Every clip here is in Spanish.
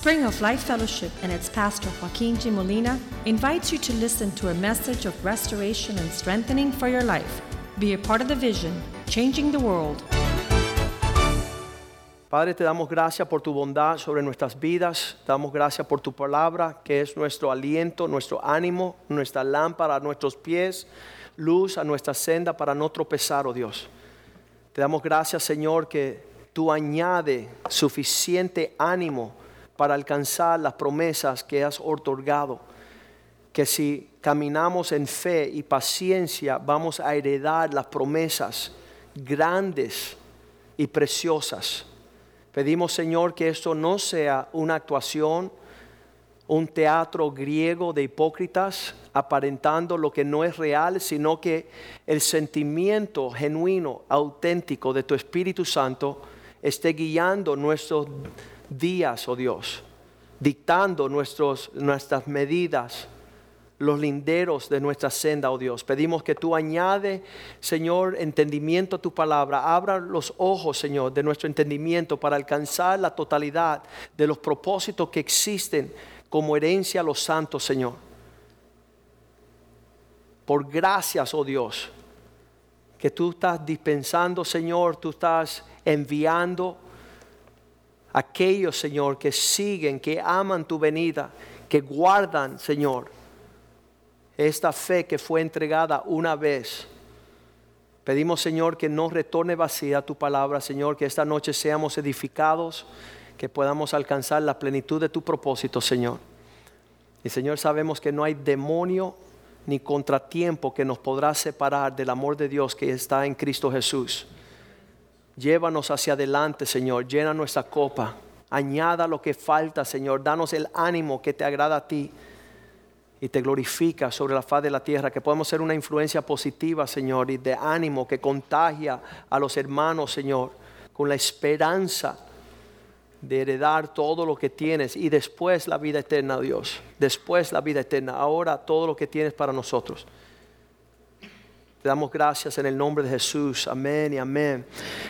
Spring of Life Fellowship and its pastor Joaquin G. Molina invites you to listen to a message of restoration and strengthening for your life. Be a part of the vision, changing the world. Padre, te damos gracias por tu bondad sobre nuestras vidas. Te damos gracias por tu palabra, que es nuestro aliento, nuestro ánimo, nuestra lámpara a nuestros pies, luz a nuestra senda para no tropezar, oh Dios. Te damos gracias, Señor, que tú añade suficiente ánimo para alcanzar las promesas que has otorgado. Que si caminamos en fe y paciencia, vamos a heredar las promesas grandes y preciosas. Pedimos, Señor, que esto no sea una actuación, un teatro griego de hipócritas, aparentando lo que no es real, sino que el sentimiento genuino, auténtico de tu Espíritu Santo esté guiando nuestros días, oh Dios, dictando nuestros, nuestras medidas, los linderos de nuestra senda, oh Dios. Pedimos que tú añade, Señor, entendimiento a tu palabra. Abra los ojos, Señor, de nuestro entendimiento para alcanzar la totalidad de los propósitos que existen como herencia a los santos, Señor. Por gracias, oh Dios, que tú estás dispensando, Señor, tú estás enviando aquellos, Señor, que siguen, que aman tu venida, que guardan, Señor, esta fe que fue entregada una vez. Pedimos, Señor, que no retorne vacía tu palabra, Señor, que esta noche seamos edificados, que podamos alcanzar la plenitud de tu propósito, Señor. Y Señor, sabemos que no hay demonio ni contratiempo que nos podrá separar del amor de Dios que está en Cristo Jesús. Llévanos hacia adelante, Señor. Llena nuestra copa. Añada lo que falta, Señor. Danos el ánimo que te agrada a ti y te glorifica sobre la faz de la tierra. Que podamos ser una influencia positiva, Señor, y de ánimo que contagia a los hermanos, Señor, con la esperanza de heredar todo lo que tienes y después la vida eterna, Dios. Después la vida eterna. Ahora todo lo que tienes para nosotros. Te damos gracias en el nombre de Jesús. Amén y amén.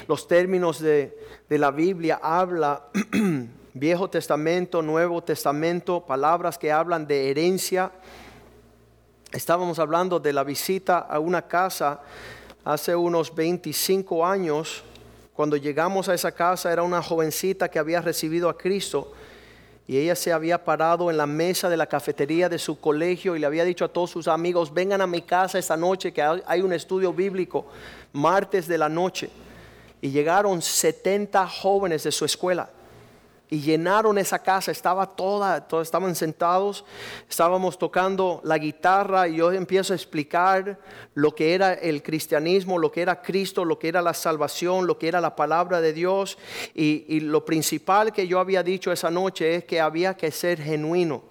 Los términos de, la Biblia habla Viejo Testamento, Nuevo Testamento, palabras que hablan de herencia. Estábamos hablando de la visita a una casa hace unos 25 años. Cuando llegamos a esa casa era una jovencita que había recibido a Cristo y ella se había parado en la mesa de la cafetería de su colegio y le había dicho a todos sus amigos, vengan a mi casa esta noche que hay un estudio bíblico, martes de la noche. Y llegaron 70 jóvenes de su escuela y llenaron esa casa, estaba toda, todos estaban sentados, estábamos tocando la guitarra y yo empiezo a explicar lo que era el cristianismo, lo que era Cristo, lo que era la salvación, lo que era la palabra de Dios y, y lo principal que yo había dicho esa noche es que había que ser genuino.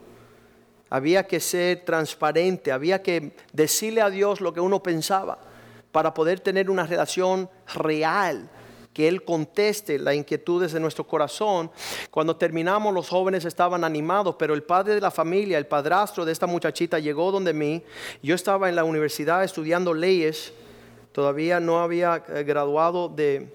Había que ser transparente, había que decirle a Dios lo que uno pensaba para poder tener una relación real que Él conteste las inquietudes de nuestro corazón. Cuando terminamos los jóvenes estaban animados, pero el padre de la familia, el padrastro de esta muchachita llegó donde mí. Yo estaba en la universidad estudiando leyes, todavía no había eh, graduado de,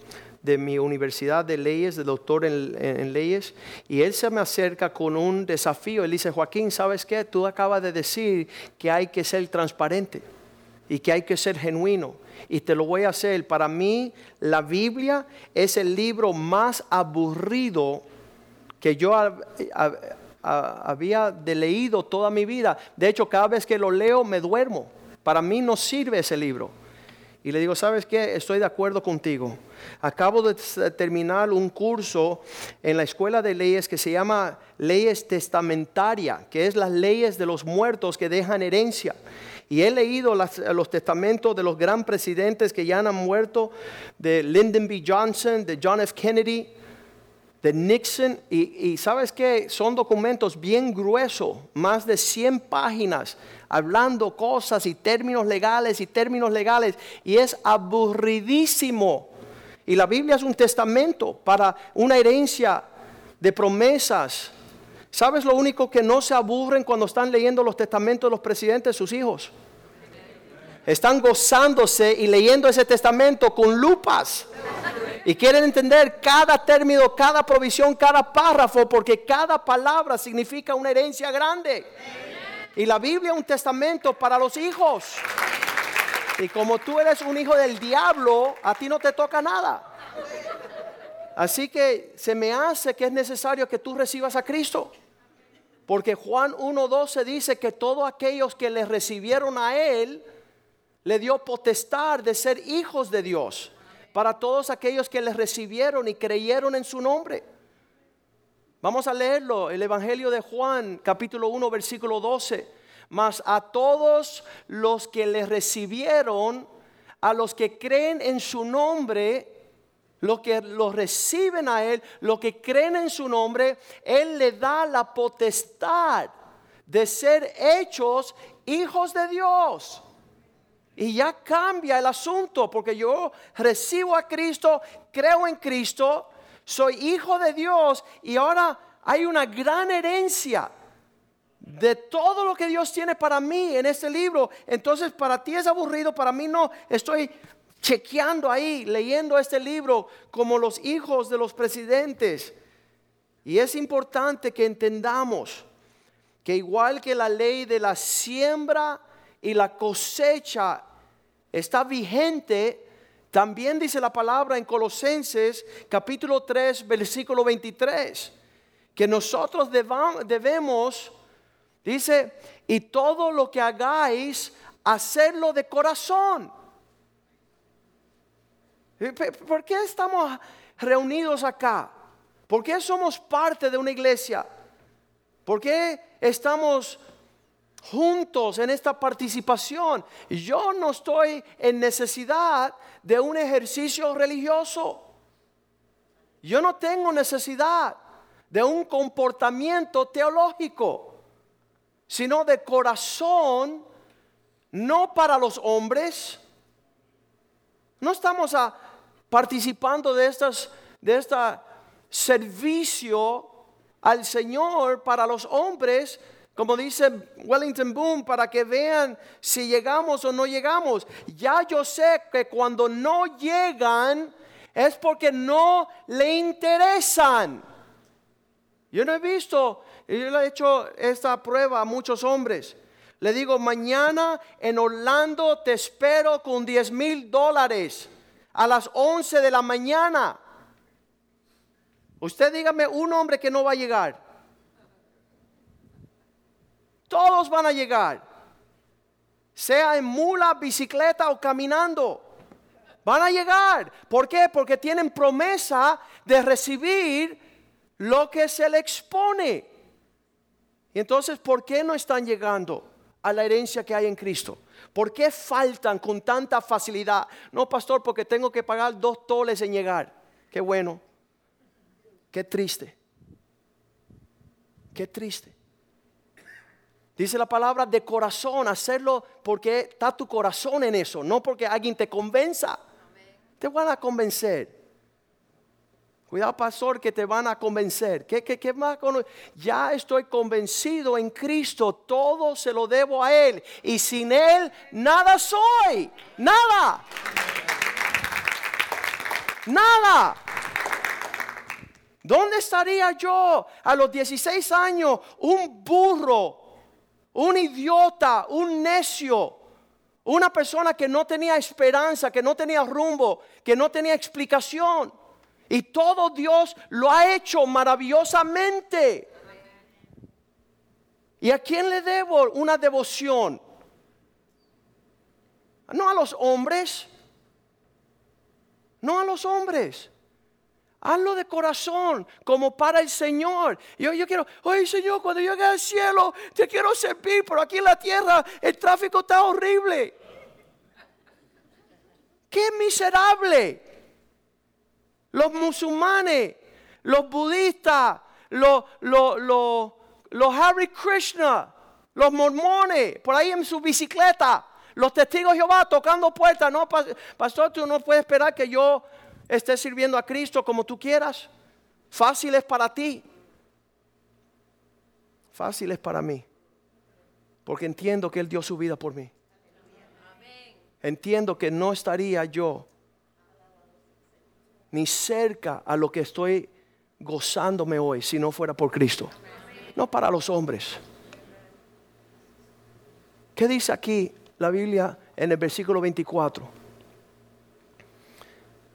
mi universidad de leyes, de doctor en, en, leyes, y él se me acerca con un desafío. Él dice, Joaquín, ¿sabes qué? Tú acabas de decir que hay que ser transparente y que hay que ser genuino y te lo voy a hacer. Para mí la Biblia es el libro más aburrido que yo había leído toda mi vida. De hecho, cada vez que lo leo me duermo. Para mí no sirve ese libro. Y le digo, ¿sabes qué? Estoy de acuerdo contigo. Acabo de terminar un curso en la escuela de leyes que se llama Leyes Testamentaria, que es las leyes de los muertos que dejan herencia. Y he leído los testamentos de los gran presidentes que ya han muerto, de Lyndon B. Johnson, de John F. Kennedy, de Nixon. Y, sabes que son documentos bien gruesos, más de 100 páginas, hablando cosas y términos legales y términos legales. Y es aburridísimo. Y la Biblia es un testamento para una herencia de promesas. ¿Sabes lo único que no se aburren cuando están leyendo los testamentos de los presidentes, sus hijos? Están gozándose y leyendo ese testamento con lupas. Y quieren entender cada término, cada provisión, cada párrafo, porque cada palabra significa una herencia grande. Y la Biblia es un testamento para los hijos. Y como tú eres un hijo del diablo, a ti no te toca nada. Así que se me hace que es necesario que tú recibas a Cristo. Porque Juan 1.12 dice que todos aquellos que le recibieron a Él, le dio potestad de ser hijos de Dios. Para todos aquellos que le recibieron y creyeron en su nombre. Vamos a leerlo, el Evangelio de Juan, capítulo 1, versículo 12. Mas a todos los que le recibieron, a los que creen en su nombre, los que lo reciben a Él, los que creen en su nombre, Él le da la potestad de ser hechos hijos de Dios. Y ya cambia el asunto, porque yo recibo a Cristo, creo en Cristo, soy hijo de Dios y ahora hay una gran herencia de todo lo que Dios tiene para mí en este libro. Entonces para ti es aburrido, para mí no. Estoy chequeando ahí, leyendo este libro como los hijos de los presidentes. Y es importante que entendamos que igual que la ley de la siembra y la cosecha está vigente, también dice la palabra en Colosenses capítulo 3, versículo 23, que nosotros debemos, dice, y todo lo que hagáis, hacerlo de corazón ¿Por qué estamos reunidos acá? ¿Por qué somos parte de una iglesia? ¿Por qué estamos juntos en esta participación? Yo no estoy en necesidad de un ejercicio religioso. Yo no tengo necesidad de un comportamiento teológico, sino de corazón, no para los hombres. No estamos participando de, estas, de este servicio al Señor para los hombres, como dice Wellington Boom, para que vean si llegamos o no llegamos. Ya yo sé que cuando no llegan es porque no le interesan. Yo no he visto, yo le he hecho esta prueba a muchos hombres. Le digo, mañana en Orlando te espero con 10 mil dólares a las 11 de la mañana. Usted dígame un hombre que no va a llegar. Todos van a llegar. Sea en mula, bicicleta o caminando. Van a llegar. ¿Por qué? Porque tienen promesa de recibir lo que se le expone. Y entonces, ¿por qué no están llegando a la herencia que hay en Cristo? ¿Por qué faltan con tanta facilidad? No, pastor, porque tengo que pagar dos toles en llegar. Qué bueno. Qué triste. Qué triste. Dice la palabra de corazón, hacerlo porque está tu corazón en eso, no porque alguien te convenza. Te van a convencer. Cuidado, pastor, que te van a convencer. ¿Qué, más? Ya estoy convencido en Cristo. Todo se lo debo a Él. Y sin Él, nada soy. Nada. Nada. ¿Dónde estaría yo a los 16 años? Un burro, un idiota, un necio. Una persona que no tenía esperanza, que no tenía rumbo, que no tenía explicación. Y todo Dios lo ha hecho maravillosamente. ¿Y a quién le debo una devoción? No a los hombres. No a los hombres. Hazlo de corazón, como para el Señor. Yo, yo quiero, oye Señor, cuando llegue al cielo, te quiero servir, pero aquí en la tierra el tráfico está horrible. Qué miserable los musulmanes, los budistas, los, los, Hare Krishna, los mormones, por ahí en su bicicleta, los testigos de Jehová tocando puertas. No, pastor, tú no puedes esperar que yo esté sirviendo a Cristo como tú quieras. Fácil es para ti. Fácil es para mí. Porque entiendo que Él dio su vida por mí. Entiendo que no estaría yo ni cerca a lo que estoy gozándome hoy si no fuera por Cristo. No para los hombres. ¿Qué dice aquí la Biblia en el versículo 24?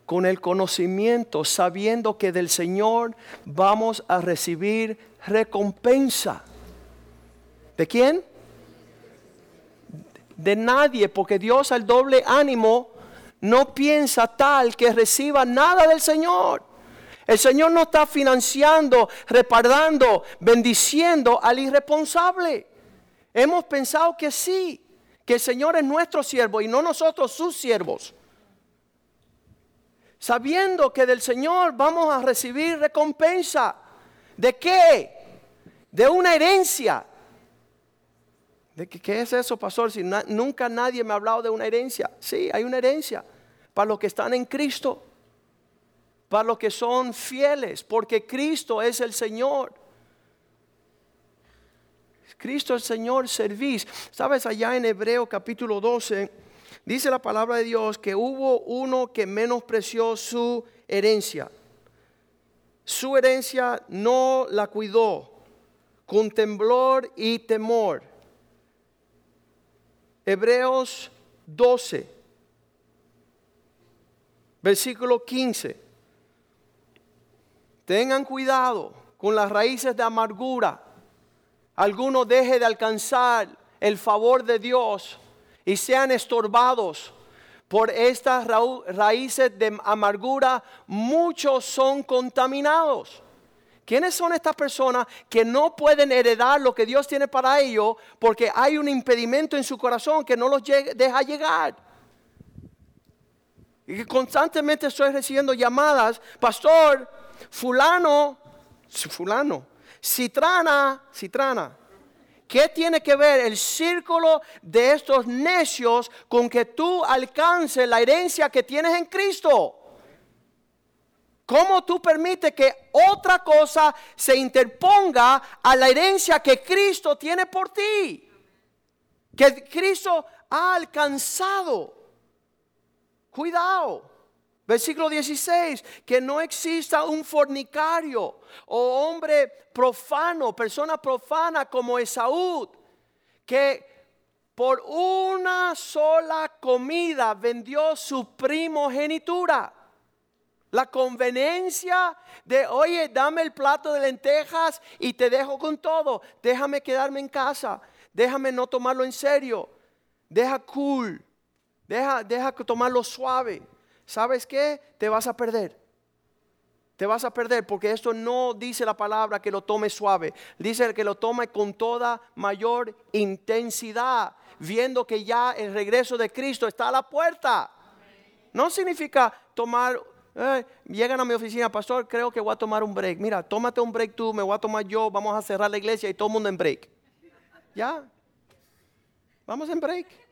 Con el conocimiento, sabiendo que del Señor vamos a recibir recompensa. ¿De quién? De nadie, porque Dios al doble ánimo no piensa tal que reciba nada del Señor. El Señor no está financiando, reparando, bendiciendo al irresponsable. Hemos pensado que sí, que el Señor es nuestro siervo y no nosotros sus siervos. Sabiendo que del Señor vamos a recibir recompensa. ¿De qué? De una herencia. ¿De qué, es eso, pastor? Si nunca nadie me ha hablado de una herencia. Sí, hay una herencia para los que están en Cristo para los que son fieles, porque Cristo es el Señor. Cristo el Señor servís. Sabes, allá en Hebreo capítulo 12, dice la palabra de Dios que hubo uno que menospreció su herencia. Su herencia no la cuidó con temblor y temor. Hebreos 12, versículo 15. Tengan cuidado con las raíces de amargura. Alguno deje de alcanzar el favor de Dios y sean estorbados por estas raíces de amargura. Muchos son contaminados. ¿Quiénes son estas personas que no pueden heredar lo que Dios tiene para ellos porque hay un impedimento en su corazón que no los deja llegar? Y que constantemente estoy recibiendo llamadas, pastor, fulano, fulano, citrana, citrana. ¿Qué tiene que ver el círculo de estos necios con que tú alcances la herencia que tienes en Cristo? ¿Cómo tú permites que otra cosa se interponga a la herencia que Cristo tiene por ti? Que Cristo ha alcanzado. Cuidado. Versículo 16, que no exista un fornicario o hombre profano, persona profana como Esaú, que por una sola comida vendió su primogenitura. La conveniencia de, oye, dame el plato de lentejas y te dejo con todo. Déjame quedarme en casa. Déjame no tomarlo en serio. Deja cool. Deja, deja tomarlo suave. ¿Sabes qué? Te vas a perder. Te vas a perder porque esto no dice la palabra que lo tome suave. Dice que lo tome con toda mayor intensidad, viendo que ya el regreso de Cristo está a la puerta. No significa tomar, llegan a mi oficina, pastor, creo que voy a tomar un break. Mira, tómate un break tú, me voy a tomar yo, vamos a cerrar la iglesia y todo el mundo en break. Ya, vamos en break.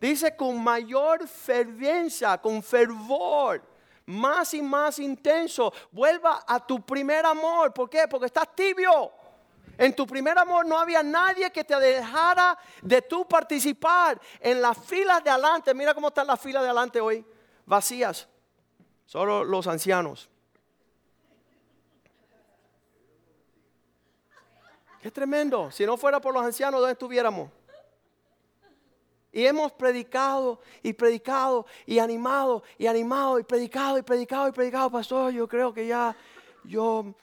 Dice con mayor fervencia, con fervor, más y más intenso. Vuelva a tu primer amor. ¿Por qué? Porque estás tibio. En tu primer amor no había nadie que te dejara de tú participar en las filas de adelante. Mira cómo están las filas de adelante hoy, vacías. Solo los ancianos. Qué tremendo. Si no fuera por los ancianos, ¿dónde estuviéramos? Y hemos predicado y predicado y animado y animado y predicado y predicado y predicado, pastor. Yo creo que ya yo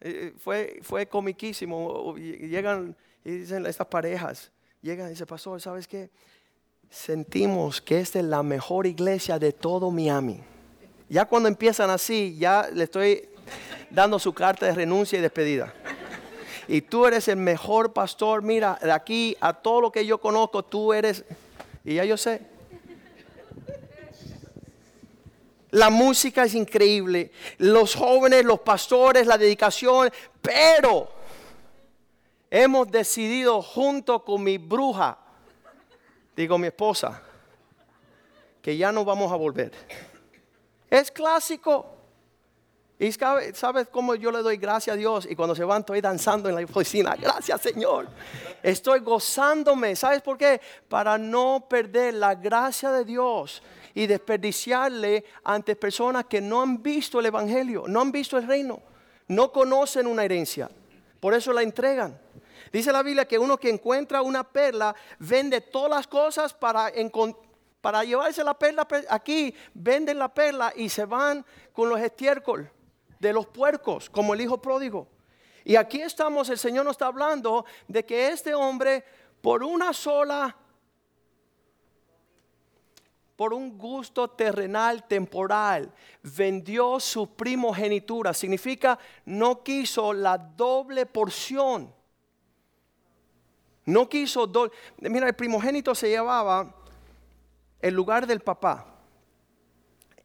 eh, fue, fue comiquísimo. Llegan y dicen estas parejas, llegan y dicen, pastor, ¿sabes qué? Sentimos que esta es la mejor iglesia de todo Miami. Ya cuando empiezan así, ya le estoy dando su carta de renuncia y despedida y tú eres el mejor pastor. Mira, de aquí a todo lo que yo conozco, tú eres, y ya yo sé. La música es increíble, los jóvenes, los pastores, la dedicación, pero hemos decidido junto con mi bruja, digo mi esposa, que ya no vamos a volver. Es clásico. Y sabe- sabes cómo yo le doy gracias a Dios y cuando se van estoy danzando en la oficina. Gracias Señor. Estoy gozándome. ¿Sabes por qué? Para no perder la gracia de Dios y desperdiciarle ante personas que no han visto el Evangelio, no han visto el reino, no conocen una herencia. Por eso la entregan. Dice la Biblia que uno que encuentra una perla vende todas las cosas para para llevarse la perla pe- aquí, venden la perla y se van con los estiércol de los puercos, como el hijo pródigo. Y aquí estamos, el Señor nos está hablando de que este hombre, por una sola, por un gusto terrenal, temporal, vendió su primogenitura. Significa, no quiso la doble porción. No quiso doble. Mira, el primogénito se llevaba el lugar del papá.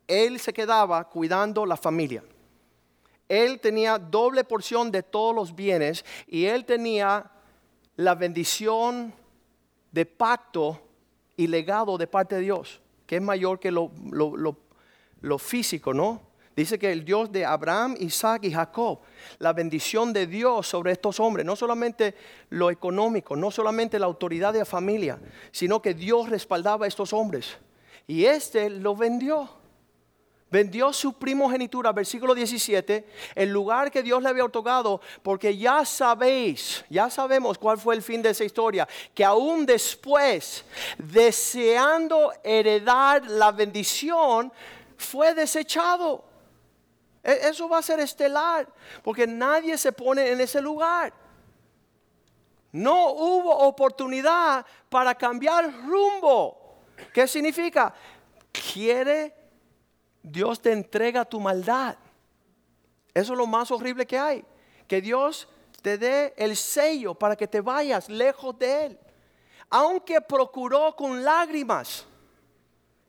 Él se quedaba cuidando la familia. Él tenía doble porción de todos los bienes y él tenía la bendición de pacto y legado de parte de Dios, que es mayor que lo, físico, ¿no? Dice que el Dios de Abraham, Isaac y Jacob, la bendición de Dios sobre estos hombres, no solamente lo económico, no solamente la autoridad de la familia, sino que Dios respaldaba a estos hombres. Y este lo vendió. Vendió su primogenitura, versículo 17, el lugar que Dios le había otorgado, porque ya sabéis, ya sabemos cuál fue el fin de esa historia, que aún después, deseando heredar la bendición, fue desechado. E- Eso va a ser estelar, porque nadie se pone en ese lugar. No hubo oportunidad para cambiar rumbo. ¿Qué significa? Quiere Dios te entrega tu maldad. Eso es lo más horrible que hay. Que Dios te dé el sello para que te vayas lejos de Él. Aunque procuró con lágrimas.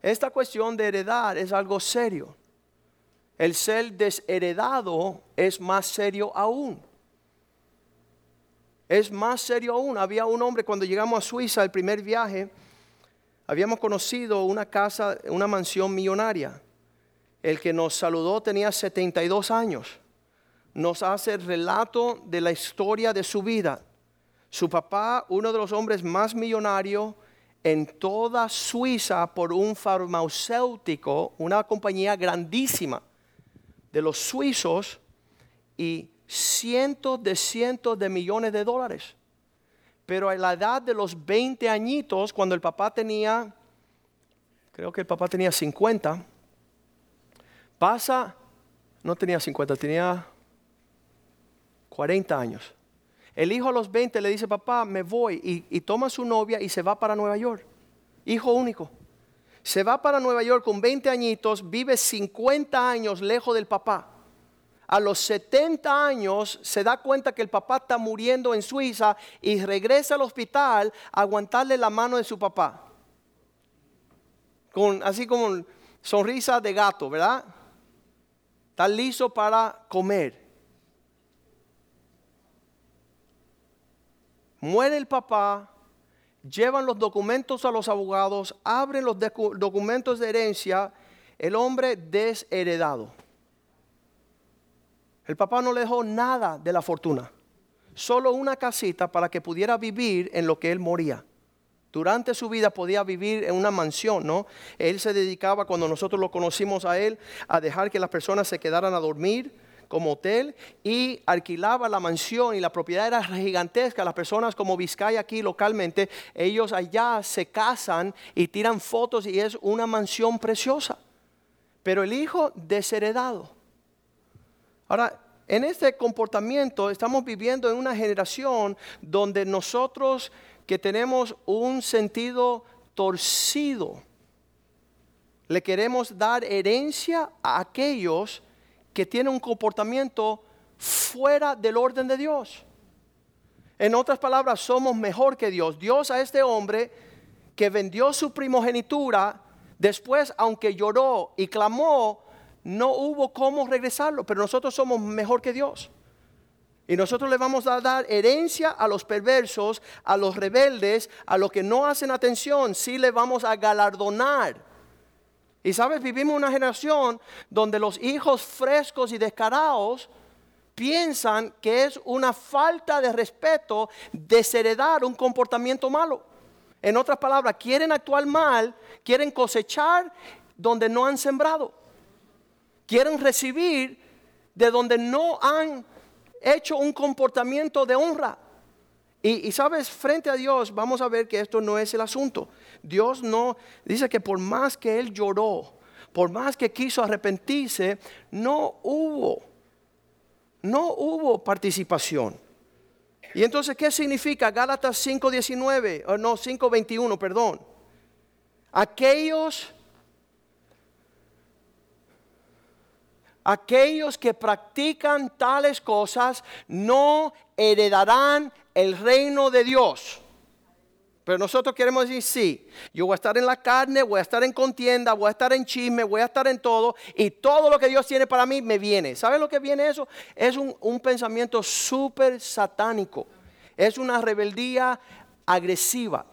Esta cuestión de heredar es algo serio. El ser desheredado es más serio aún. Es más serio aún. Había un hombre cuando llegamos a Suiza, el primer viaje, habíamos conocido una casa, una mansión millonaria. El que nos saludó tenía 72 años. Nos hace el relato de la historia de su vida. Su papá, uno de los hombres más millonarios en toda Suiza por un farmacéutico, una compañía grandísima de los suizos y cientos de cientos de millones de dólares. Pero a la edad de los 20 añitos, cuando el papá tenía, creo que el papá tenía 50, pasa, no tenía 50, tenía 40 años. El hijo a los 20 le dice, papá, me voy, y, toma a su novia y se va para Nueva York. Hijo único. Se va para Nueva York con 20 añitos, vive 50 años lejos del papá. A los 70 años se da cuenta que el papá está muriendo en Suiza y regresa al hospital a aguantarle la mano de su papá. Con, así como sonrisa de gato, ¿verdad? Está listo para comer. Muere el papá, llevan los documentos a los abogados, abren los docu- documentos de herencia, el hombre desheredado. El papá no le dejó nada de la fortuna, solo una casita para que pudiera vivir en lo que él moría. Durante su vida podía vivir en una mansión, ¿no? Él se dedicaba, cuando nosotros lo conocimos a él, a dejar que las personas se quedaran a dormir como hotel y alquilaba la mansión y la propiedad era gigantesca. Las personas como Vizcaya aquí localmente, ellos allá se casan y tiran fotos y es una mansión preciosa. Pero el hijo desheredado. Ahora, en este comportamiento estamos viviendo en una generación donde nosotros que tenemos un sentido torcido, le queremos dar herencia a aquellos que tienen un comportamiento fuera del orden de Dios. En otras palabras, somos mejor que Dios. Dios a este hombre que vendió su primogenitura, después, aunque lloró y clamó, no hubo cómo regresarlo, pero nosotros somos mejor que Dios. Y nosotros le vamos a dar herencia a los perversos, a los rebeldes, a los que no hacen atención, sí le vamos a galardonar Y sabes, vivimos una generación donde los hijos frescos y descarados piensan que es una falta de respeto desheredar un comportamiento malo. En otras palabras, quieren actuar mal, quieren cosechar donde no han sembrado. Quieren recibir de donde no han hecho un comportamiento de honra. Y, sabes, frente a Dios vamos a ver que esto no es el asunto. Dios no, dice que por más que Él lloró, por más que quiso arrepentirse, no hubo, no hubo participación. Y entonces, ¿qué significa Gálatas 5.19? O no, 5.21, perdón. Aquellos aquellos que practican tales cosas no heredarán el reino de Dios. Pero nosotros queremos decir, sí, yo voy a estar en la carne, voy a estar en contienda, voy a estar en chisme, voy a estar en todo, y todo lo que Dios tiene para mí me viene. ¿Sabe lo que viene eso? Es un, un pensamiento súper satánico. Es una rebeldía agresiva.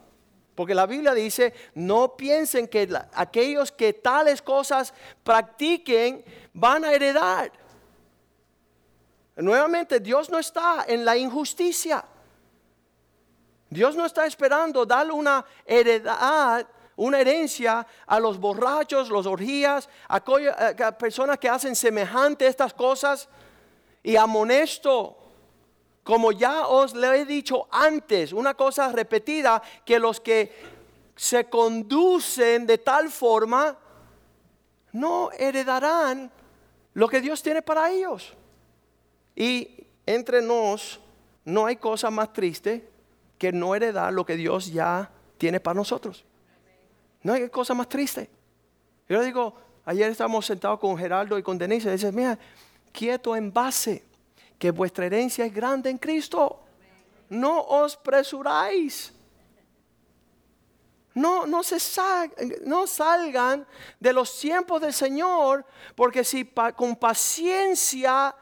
Porque la Biblia dice, no piensen que aquellos que tales cosas practiquen van a heredar. Nuevamente, Dios no está en la injusticia. Dios no está esperando darle una heredad, una herencia a los borrachos, los orgías, a, personas que hacen semejante estas cosas. Y amonesto como ya os le he dicho antes, una cosa repetida, que los que se conducen de tal forma no heredarán lo que Dios tiene para ellos. Y entre nos no hay cosa más triste que no heredar lo que Dios ya tiene para nosotros. No hay cosa más triste. Yo le digo, ayer estábamos sentados con Geraldo y con Denise y dice, mira, quieto en base que vuestra herencia es grande en Cristo. No os presuráis. No, no, se no salgan de los tiempos del Señor, porque si con paciencia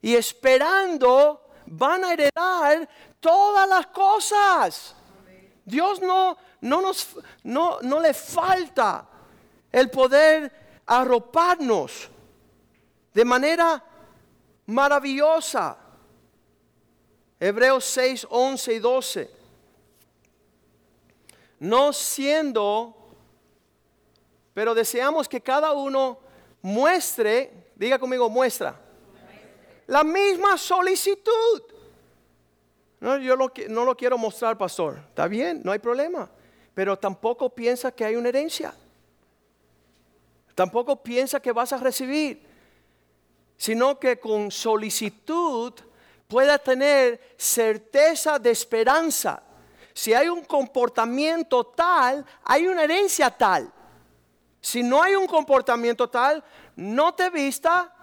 y esperando van a heredar todas las cosas. Dios no, no, nos, no, no le falta el poder arroparnos de manera maravillosa. Hebreos 6, 11 y 12. No siendo, pero deseamos que cada uno muestre, diga conmigo, muestra, la misma solicitud. No, yo no lo quiero mostrar, pastor. Está bien, no hay problema. Pero tampoco piensa que hay una herencia. Tampoco piensa que vas a recibir sino que con solicitud pueda tener certeza de esperanza. Si hay un comportamiento tal, hay una herencia tal. Si no hay un comportamiento tal, no te vista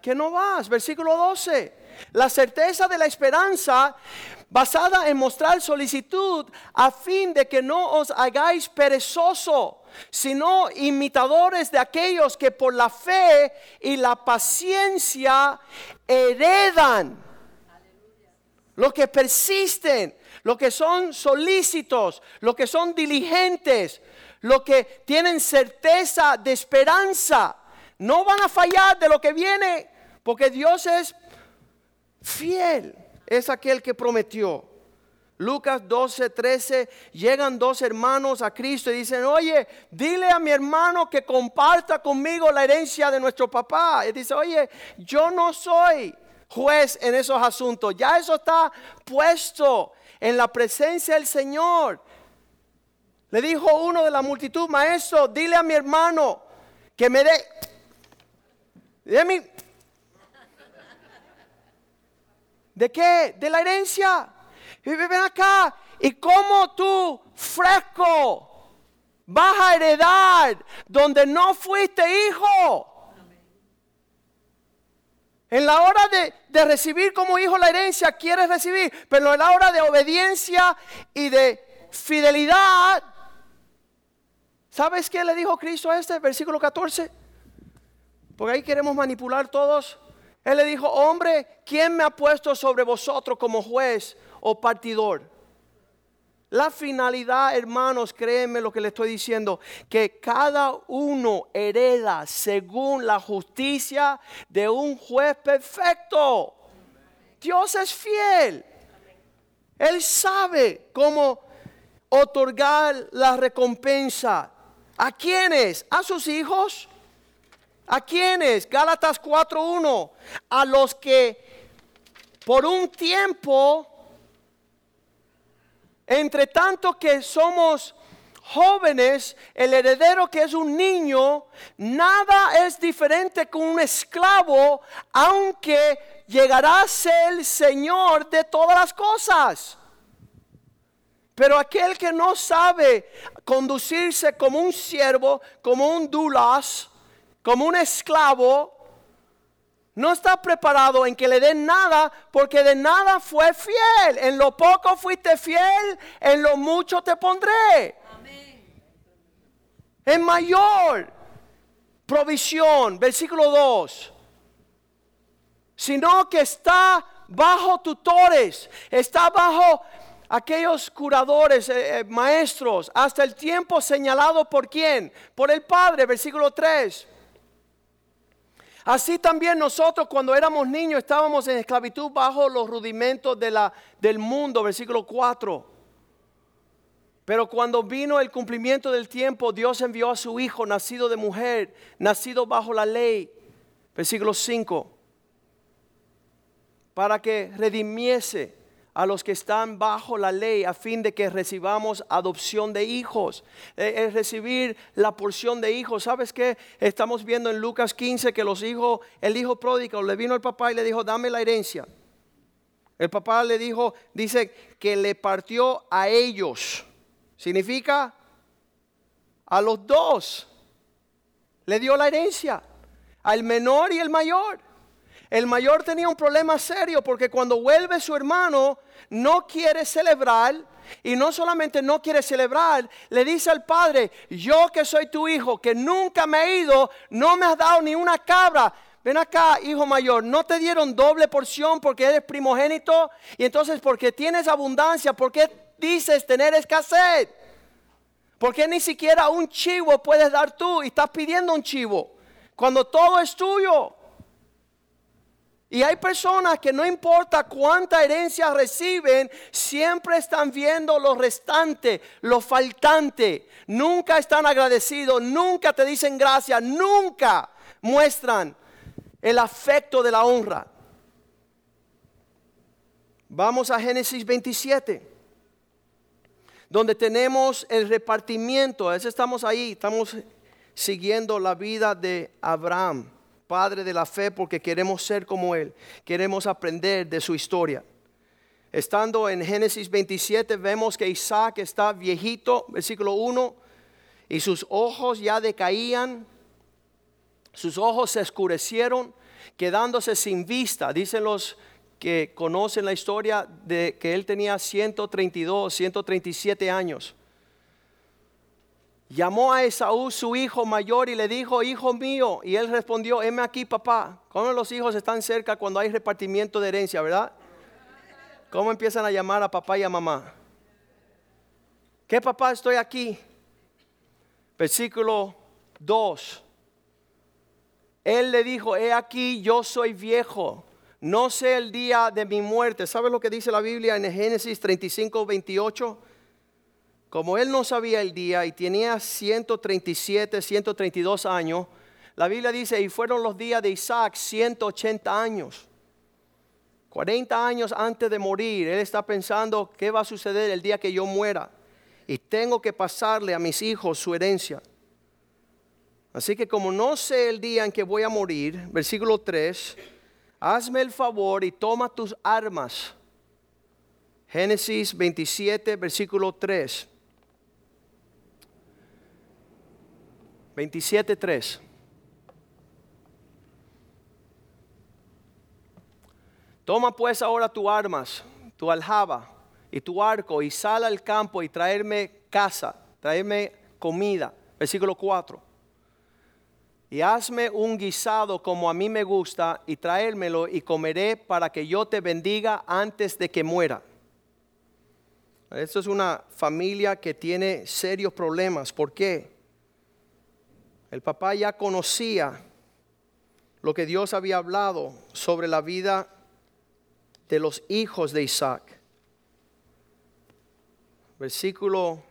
que no vas. Versículo 12. La certeza de la esperanza basada en mostrar solicitud a fin de que no os hagáis perezoso sino imitadores de aquellos que por la fe y la paciencia heredan. Los que persisten, los que son solícitos, los que son diligentes, los que tienen certeza de esperanza, no van a fallar de lo que viene, porque Dios es fiel, es aquel que prometió. Lucas 12, 13, llegan dos hermanos a Cristo y dicen, oye, dile a mi hermano que comparta conmigo la herencia de nuestro papá. Y dice, oye, yo no soy juez en esos asuntos, ya eso está puesto en la presencia del Señor. Le dijo uno de la multitud, maestro, dile a mi hermano que me dé, de ¿De qué? De la herencia. Y ven acá, y como tú, fresco, vas a heredar donde no fuiste hijo. En la hora de, de, recibir como hijo la herencia, quieres recibir, pero en la hora de obediencia y de fidelidad, ¿sabes qué le dijo Cristo a este versículo 14? Porque ahí queremos manipular todos. Él le dijo, hombre, ¿quién me ha puesto sobre vosotros como juez o partidor. La finalidad, hermanos, créeme lo que le estoy diciendo, que cada uno hereda según la justicia de un juez perfecto. Dios es fiel. Él sabe cómo otorgar la recompensa. ¿A quiénes? ¿A sus hijos? ¿A quiénes? Gálatas 4.1. A los que por un tiempo entre tanto que somos jóvenes, el heredero que es un niño, nada es diferente con un esclavo, aunque llegará a ser el Señor de todas las cosas. Pero aquel que no sabe conducirse como un siervo, como un dulas, como un esclavo, no está preparado en que le den nada porque de nada fue fiel. En lo poco fuiste fiel, en lo mucho te pondré. En mayor provisión, versículo 2. Sino que está bajo tutores, está bajo aquellos curadores, eh, eh, maestros, hasta el tiempo señalado por quién? Por el Padre, versículo 3. Así también nosotros cuando éramos niños estábamos en esclavitud bajo los rudimentos del mundo, versículo 4. Pero cuando vino el cumplimiento del tiempo, Dios envió a su Hijo, nacido de mujer, nacido bajo la ley, versículo 5, para que redimiese a los que están bajo la ley a fin de que recibamos adopción de hijos. Eh, es recibir la porción de hijos. ¿Sabes qué? Estamos viendo en Lucas 15 que los hijos, el hijo pródigo le vino al papá y le dijo, dame la herencia. El papá le dijo, dice que le partió a ellos. Significa a los dos. Le dio la herencia. Al menor y el mayor. El mayor tenía un problema serio porque cuando vuelve su hermano no quiere celebrar y no solamente no quiere celebrar, le dice al padre, yo que soy tu hijo, que nunca me he ido, no me has dado ni una cabra. Ven acá, hijo mayor, no te dieron doble porción porque eres primogénito y entonces porque tienes abundancia, ¿por qué dices tener escasez? ¿Por qué ni siquiera un chivo puedes dar tú y estás pidiendo un chivo cuando todo es tuyo? Y hay personas que no importa cuánta herencia reciben, siempre están viendo lo restante, lo faltante. Nunca están agradecidos, nunca te dicen gracias, nunca muestran el afecto de la honra. Vamos a Génesis 27, donde tenemos el repartimiento. estamos ahí, estamos siguiendo la vida de Abraham. Padre de la fe porque queremos ser como Él, queremos aprender de su historia. Estando en Génesis 27 vemos que Isaac está viejito, versículo 1, y sus ojos ya decaían, sus ojos se oscurecieron, quedándose sin vista. Dicen los que conocen la historia de que él tenía 132, 137 años llamó a Esaú su hijo mayor y le dijo, hijo mío, y él respondió, heme aquí papá. ¿Cómo los hijos están cerca cuando hay repartimiento de herencia, verdad? ¿Cómo empiezan a llamar a papá y a mamá? ¿Qué papá estoy aquí? Versículo 2. Él le dijo, he aquí yo soy viejo, no sé el día de mi muerte. ¿Sabes lo que dice la Biblia en Génesis 35, 28? Como él no sabía el día y tenía 137, 132 años, la Biblia dice, y fueron los días de Isaac 180 años. 40 años antes de morir, él está pensando qué va a suceder el día que yo muera. Y tengo que pasarle a mis hijos su herencia. Así que como no sé el día en que voy a morir, versículo 3, hazme el favor y toma tus armas. Génesis 27, versículo 3. 27.3. Toma pues ahora tus armas, tu aljaba y tu arco y sal al campo y traerme casa, traerme comida. Versículo 4. Y hazme un guisado como a mí me gusta y traérmelo y comeré para que yo te bendiga antes de que muera. Esto es una familia que tiene serios problemas. ¿Por qué? El papá ya conocía lo que Dios había hablado sobre la vida de los hijos de Isaac. Versículo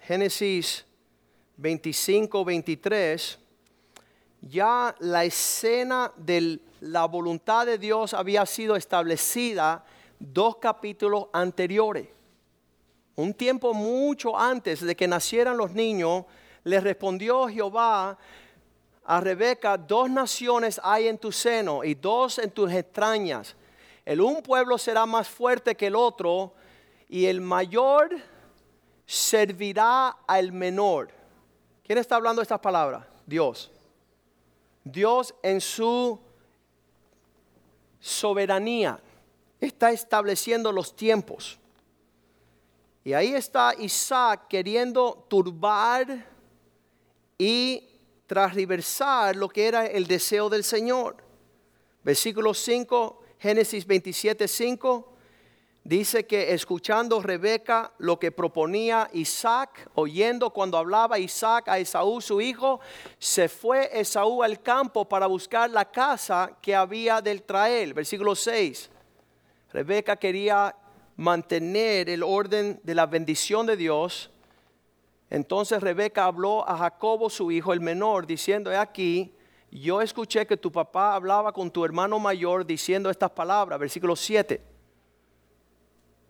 Génesis 25, 23. Ya la escena de la voluntad de Dios había sido establecida dos capítulos anteriores. Un tiempo mucho antes de que nacieran los niños, le respondió Jehová a Rebeca, dos naciones hay en tu seno y dos en tus extrañas. El un pueblo será más fuerte que el otro y el mayor servirá al menor. ¿Quién está hablando estas palabras? Dios. Dios en su soberanía está estableciendo los tiempos. Y ahí está Isaac queriendo turbar y transversar lo que era el deseo del Señor. Versículo 5, Génesis 27, 5, dice que escuchando Rebeca lo que proponía Isaac, oyendo cuando hablaba Isaac a Esaú su hijo, se fue Esaú al campo para buscar la casa que había del traer. Versículo 6. Rebeca quería mantener el orden de la bendición de Dios. Entonces Rebeca habló a Jacobo, su hijo el menor, diciendo, he aquí, yo escuché que tu papá hablaba con tu hermano mayor diciendo estas palabras, versículo 7.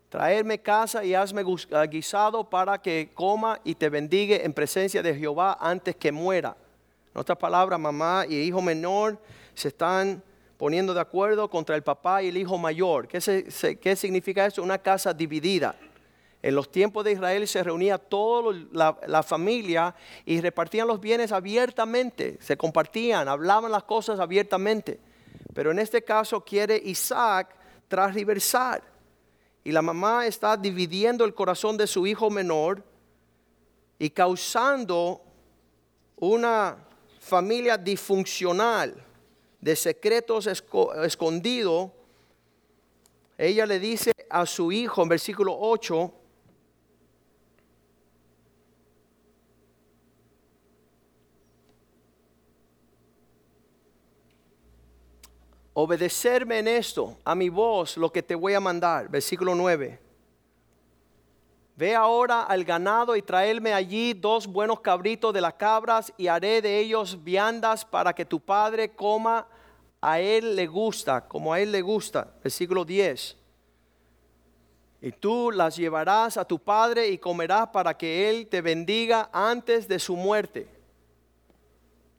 Traerme casa y hazme guisado para que coma y te bendiga en presencia de Jehová antes que muera. En otras palabras, mamá y hijo menor se están poniendo de acuerdo contra el papá y el hijo mayor. ¿Qué, qué significa eso? Una casa dividida. En los tiempos de Israel se reunía toda la, familia y repartían los bienes abiertamente, se compartían, hablaban las cosas abiertamente. Pero en este caso quiere Isaac transversar. Y la mamá está dividiendo el corazón de su hijo menor y causando una familia disfuncional de secretos escondidos. Ella le dice a su hijo en versículo 8, obedecerme en esto, a mi voz, lo que te voy a mandar. Versículo 9. Ve ahora al ganado y traerme allí dos buenos cabritos de las cabras y haré de ellos viandas para que tu padre coma. A él le gusta, como a él le gusta. Versículo 10. Y tú las llevarás a tu padre y comerás para que él te bendiga antes de su muerte.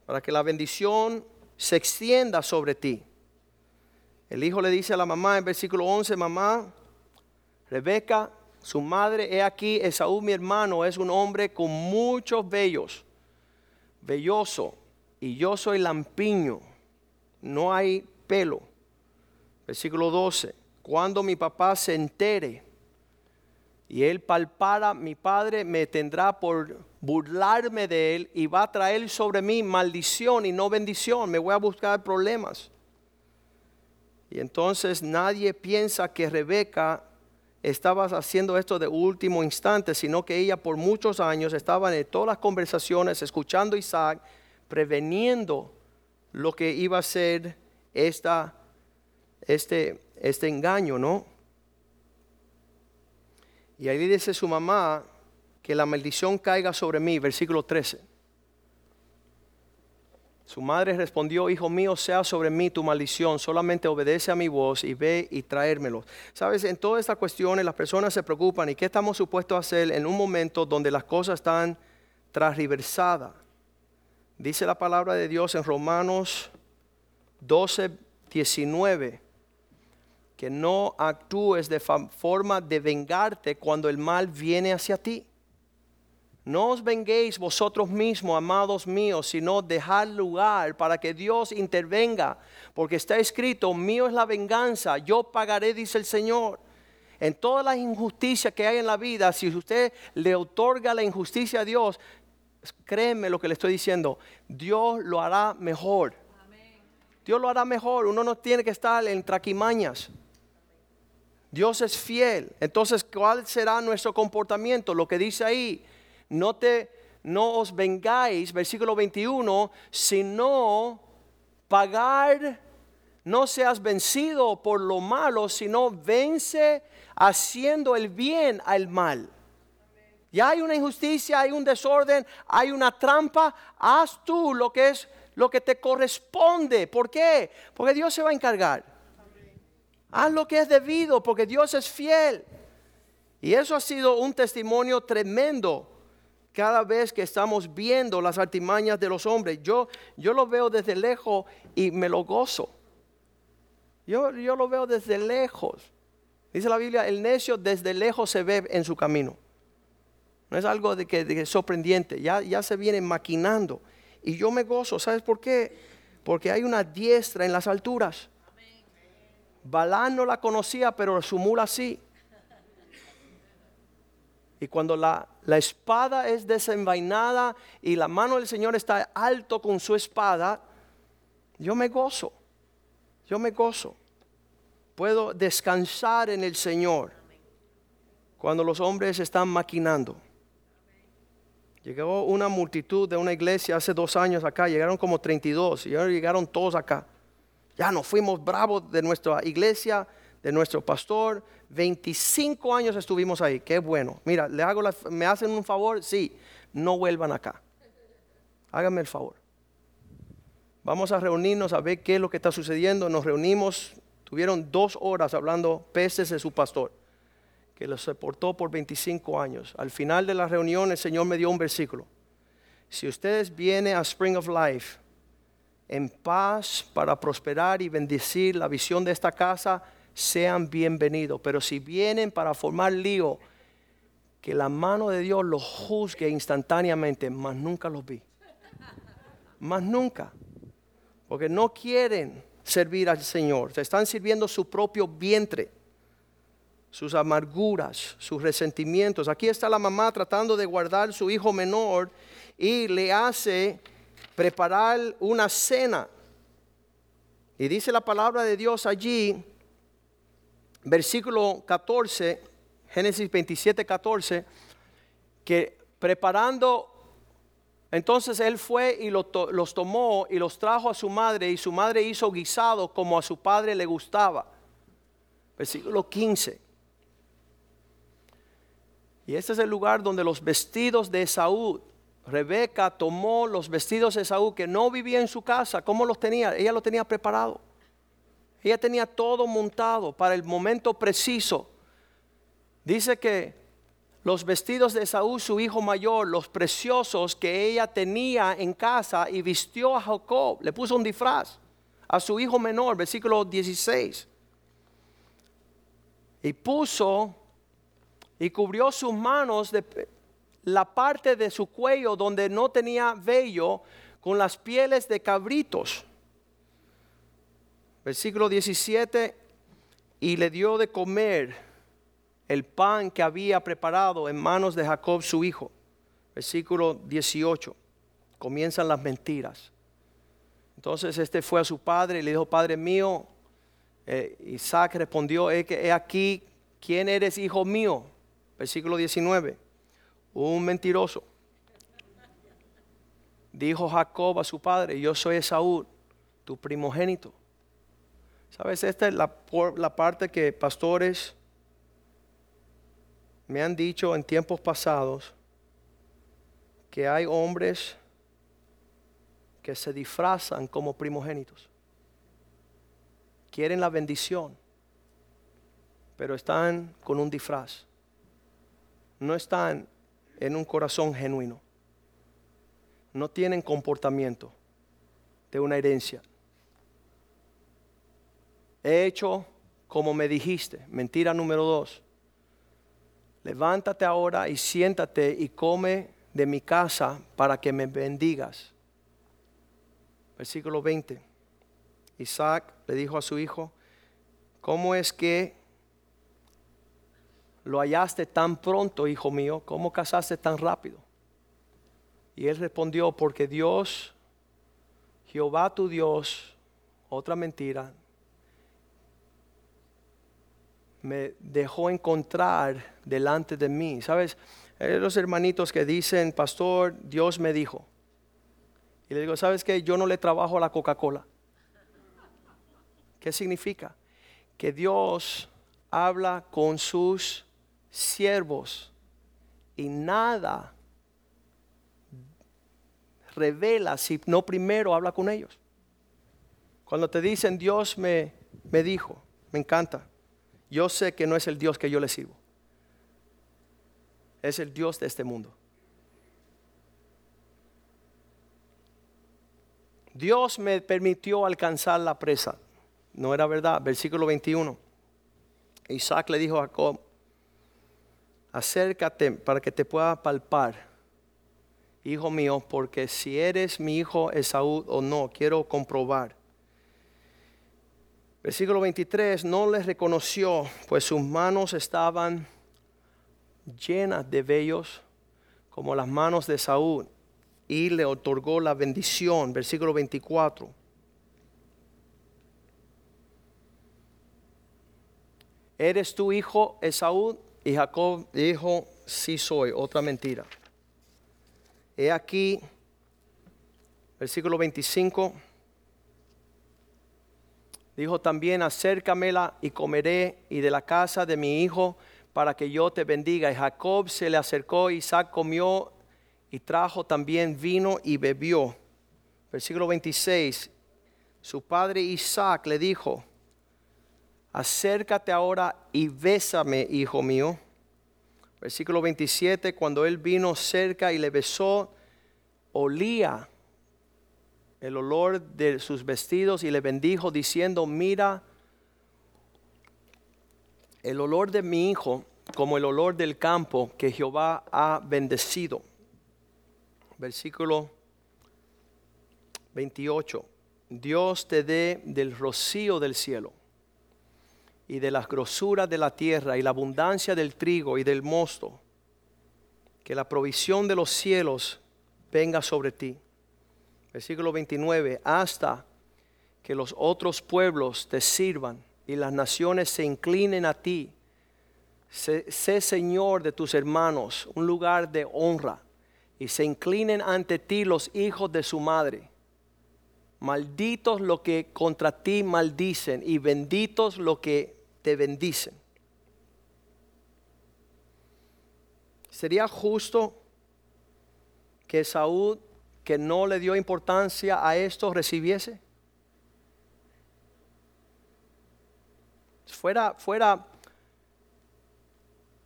Para que la bendición se extienda sobre ti. El hijo le dice a la mamá en versículo 11, mamá, Rebeca, su madre, he aquí, Esaú mi hermano es un hombre con muchos vellos, velloso, y yo soy lampiño, no hay pelo. Versículo 12, cuando mi papá se entere y él palpara, mi padre me tendrá por burlarme de él y va a traer sobre mí maldición y no bendición, me voy a buscar problemas. Y entonces nadie piensa que Rebeca estaba haciendo esto de último instante, sino que ella por muchos años estaba en todas las conversaciones, escuchando a Isaac, preveniendo lo que iba a ser esta, este, este engaño, ¿no? Y ahí dice su mamá que la maldición caiga sobre mí, versículo 13. Su madre respondió, hijo mío, sea sobre mí tu maldición, solamente obedece a mi voz y ve y traérmelo. Sabes, en todas estas cuestiones las personas se preocupan y qué estamos supuestos a hacer en un momento donde las cosas están transversadas. Dice la palabra de Dios en Romanos 12, 19, que no actúes de forma de vengarte cuando el mal viene hacia ti. No os venguéis vosotros mismos, amados míos, sino dejad lugar para que Dios intervenga, porque está escrito, mío es la venganza, yo pagaré, dice el Señor. En todas las injusticias que hay en la vida, si usted le otorga la injusticia a Dios, créeme lo que le estoy diciendo, Dios lo hará mejor. Dios lo hará mejor, uno no tiene que estar en traquimañas. Dios es fiel. Entonces, ¿cuál será nuestro comportamiento? Lo que dice ahí, no te no os vengáis, versículo 21, sino pagar, no seas vencido por lo malo, sino vence haciendo el bien al mal. Ya hay una injusticia, hay un desorden, hay una trampa. Haz tú lo que es lo que te corresponde. ¿Por qué? Porque Dios se va a encargar. Haz lo que es debido, porque Dios es fiel. Y eso ha sido un testimonio tremendo cada vez que estamos viendo las artimañas de los hombres. Yo, yo lo veo desde lejos y me lo gozo. Yo, yo lo veo desde lejos. Dice la Biblia, el necio desde lejos se ve en su camino. No es algo de que, sorprendente, ya, ya se viene maquinando. Y yo me gozo, ¿sabes por qué? Porque hay una diestra en las alturas. Balán no la conocía, pero su mula sí. Y cuando la, la, espada es desenvainada y la mano del Señor está alto con su espada, yo me gozo. Yo me gozo. Puedo descansar en el Señor cuando los hombres están maquinando. Llegó una multitud de una iglesia hace dos años acá, llegaron como 32 y ahora llegaron todos acá. Ya nos fuimos bravos de nuestra iglesia, de nuestro pastor. 25 años estuvimos ahí, qué bueno. Mira, le hago ¿me hacen un favor? Sí, no vuelvan acá. Háganme el favor. Vamos a reunirnos a ver qué es lo que está sucediendo. Nos reunimos, tuvieron dos horas hablando peces de su pastor que los soportó por 25 años. Al final de la reunión el Señor me dio un versículo. Si ustedes vienen a Spring of Life en paz para prosperar y bendecir la visión de esta casa, sean bienvenidos. Pero si vienen para formar lío, que la mano de Dios los juzgue instantáneamente, más nunca los vi. Más nunca. Porque no quieren servir al Señor. Se están sirviendo su propio vientre sus amarguras, sus resentimientos. Aquí está la mamá tratando de guardar su hijo menor y le hace preparar una cena. Y dice la palabra de Dios allí, versículo 14, Génesis 27, 14, que preparando, entonces él fue y los tomó y los trajo a su madre y su madre hizo guisado como a su padre le gustaba. Versículo 15. Y este es el lugar donde los vestidos de Esaú, Rebeca tomó los vestidos de Esaú que no vivía en su casa. ¿Cómo los tenía? Ella los tenía preparado. Ella tenía todo montado para el momento preciso. Dice que los vestidos de Esaú, su hijo mayor, los preciosos que ella tenía en casa y vistió a Jacob, le puso un disfraz a su hijo menor, versículo 16. Y puso y cubrió sus manos de la parte de su cuello donde no tenía vello con las pieles de cabritos. Versículo 17, y le dio de comer el pan que había preparado en manos de Jacob su hijo. Versículo 18, comienzan las mentiras. Entonces este fue a su padre y le dijo, Padre mío, eh, Isaac respondió, he aquí, ¿quién eres hijo mío? versículo 19, un mentiroso. Dijo Jacob a su padre, yo soy Esaú, tu primogénito. ¿Sabes? Esta es la, la parte que pastores me han dicho en tiempos pasados, que hay hombres que se disfrazan como primogénitos. Quieren la bendición, pero están con un disfraz no están en un corazón genuino. No tienen comportamiento de una herencia. He hecho como me dijiste. Mentira número dos. Levántate ahora y siéntate y come de mi casa para que me bendigas. Versículo 20. Isaac le dijo a su hijo, ¿cómo es que lo hallaste tan pronto, hijo mío? ¿Cómo casaste tan rápido? Y él respondió, porque Dios, Jehová tu Dios, otra mentira, me dejó encontrar delante de mí. ¿Sabes? Eh, los hermanitos que dicen, pastor, Dios me dijo. Y le digo, ¿sabes qué? Yo no le trabajo a la Coca-Cola. ¿Qué significa? Que Dios habla con sus siervos y nada revela si no primero habla con ellos. Cuando te dicen Dios me, me dijo, me encanta. Yo sé que no es el Dios que yo le sirvo. Es el Dios de este mundo. Dios me permitió alcanzar la presa. No era verdad. Versículo 21. Isaac le dijo a Jacob, acércate para que te pueda palpar, hijo mío, porque si eres mi hijo Esaú o no, quiero comprobar. Versículo 23, no les reconoció, pues sus manos estaban llenas de vellos como las manos de Saúl y le otorgó la bendición. Versículo 24. ¿Eres tu hijo Esaú? Y Jacob dijo, sí soy. Otra mentira. He aquí, versículo 25. Dijo también, acércamela y comeré y de la casa de mi hijo para que yo te bendiga. Y Jacob se le acercó, Isaac comió y trajo también vino y bebió. Versículo 26. Su padre Isaac le dijo, acércate ahora y bésame, hijo mío. Versículo 27, cuando él vino cerca y le besó, olía el olor de sus vestidos y le bendijo diciendo, mira, el olor de mi hijo como el olor del campo que Jehová ha bendecido. Versículo 28. Dios te dé del rocío del cielo y de las grosuras de la tierra y la abundancia del trigo y del mosto, que la provisión de los cielos venga sobre ti. Versículo 29, hasta que los otros pueblos te sirvan y las naciones se inclinen a ti. Sé, Señor de tus hermanos, un lugar de honra, y se inclinen ante ti los hijos de su madre. Malditos los que contra ti maldicen y benditos los que te bendicen. ¿Sería justo que Saúl, que no le dio importancia a esto, recibiese? Fuera, fuera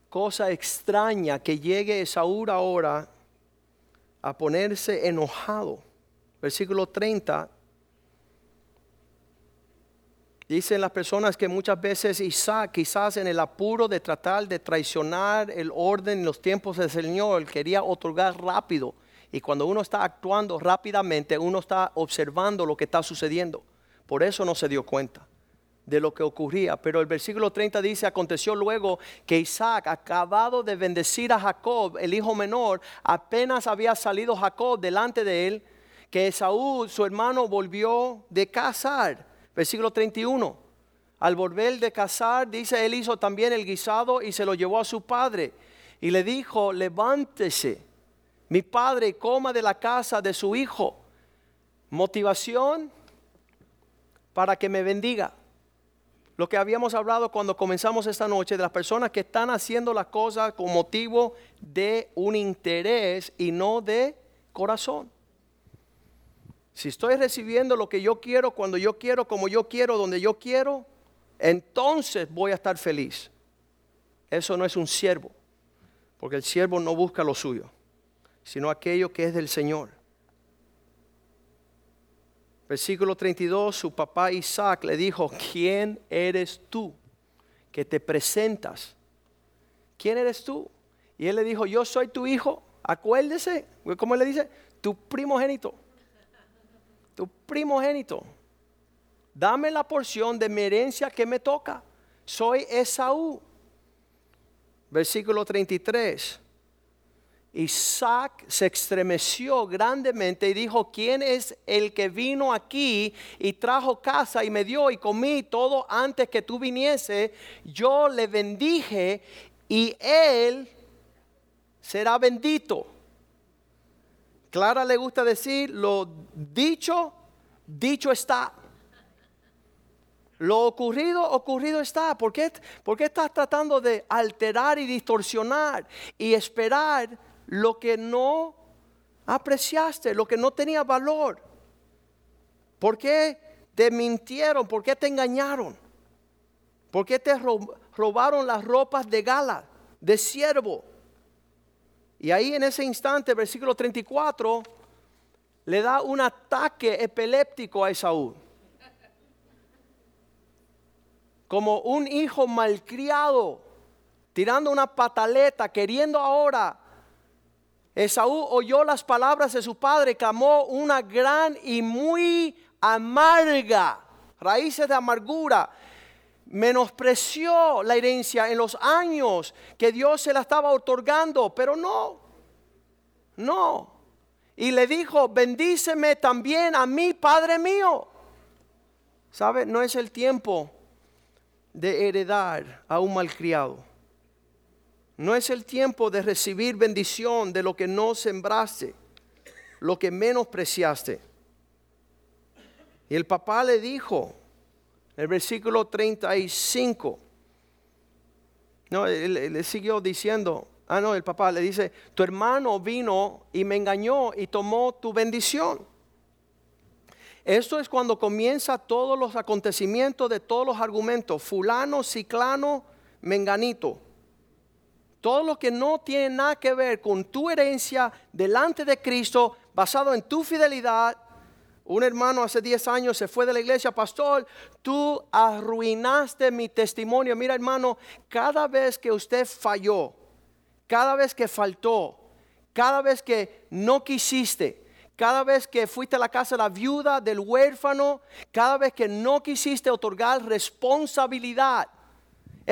cosa extraña que llegue Saúl ahora a ponerse enojado. Versículo 30. Dicen las personas que muchas veces Isaac, quizás en el apuro de tratar de traicionar el orden en los tiempos del Señor, quería otorgar rápido. Y cuando uno está actuando rápidamente, uno está observando lo que está sucediendo. Por eso no se dio cuenta de lo que ocurría. Pero el versículo 30 dice, aconteció luego que Isaac, acabado de bendecir a Jacob, el hijo menor, apenas había salido Jacob delante de él, que Esaú, su hermano, volvió de cazar. Versículo 31. Al volver de cazar, dice, él hizo también el guisado y se lo llevó a su padre. Y le dijo, levántese, mi padre, coma de la casa de su hijo. Motivación para que me bendiga lo que habíamos hablado cuando comenzamos esta noche de las personas que están haciendo las cosas con motivo de un interés y no de corazón. Si estoy recibiendo lo que yo quiero, cuando yo quiero, como yo quiero, donde yo quiero, entonces voy a estar feliz. Eso no es un siervo, porque el siervo no busca lo suyo, sino aquello que es del Señor. Versículo 32, su papá Isaac le dijo, ¿quién eres tú que te presentas? ¿Quién eres tú? Y él le dijo, yo soy tu hijo, acuérdese, ¿cómo le dice? Tu primogénito, tu primogénito. Dame la porción de mi herencia que me toca. Soy Esaú. Versículo 33. Isaac se estremeció grandemente y dijo, ¿quién es el que vino aquí y trajo casa y me dio y comí todo antes que tú viniese? Yo le bendije y él será bendito. Clara le gusta decir, lo dicho, dicho está. Lo ocurrido, ocurrido está. ¿Por qué, ¿Por qué estás tratando de alterar y distorsionar y esperar? Lo que no apreciaste, lo que no tenía valor. ¿Por qué te mintieron? ¿Por qué te engañaron? ¿Por qué te robaron las ropas de gala, de siervo? Y ahí en ese instante, versículo 34, le da un ataque epiléptico a Esaú. Como un hijo malcriado, tirando una pataleta, queriendo ahora Esaú oyó las palabras de su padre, clamó una gran y muy amarga, raíces de amargura. Menospreció la herencia en los años que Dios se la estaba otorgando, pero no, no. Y le dijo, bendíceme también a mí, Padre mío. ¿Sabe? No es el tiempo de heredar a un malcriado. No es el tiempo de recibir bendición de lo que no sembraste, lo que menospreciaste. Y el papá le dijo, el versículo 35, no, le siguió diciendo, ah, no, el papá le dice, tu hermano vino y me engañó y tomó tu bendición. Esto es cuando comienza todos los acontecimientos de todos los argumentos, fulano, ciclano, menganito todo lo que no tiene nada que ver con tu herencia delante de Cristo, basado en tu fidelidad. Un hermano hace 10 años se fue de la iglesia, pastor, tú arruinaste mi testimonio. Mira hermano, cada vez que usted falló, cada vez que faltó, cada vez que no quisiste, cada vez que fuiste a la casa de la viuda, del huérfano, cada vez que no quisiste otorgar responsabilidad,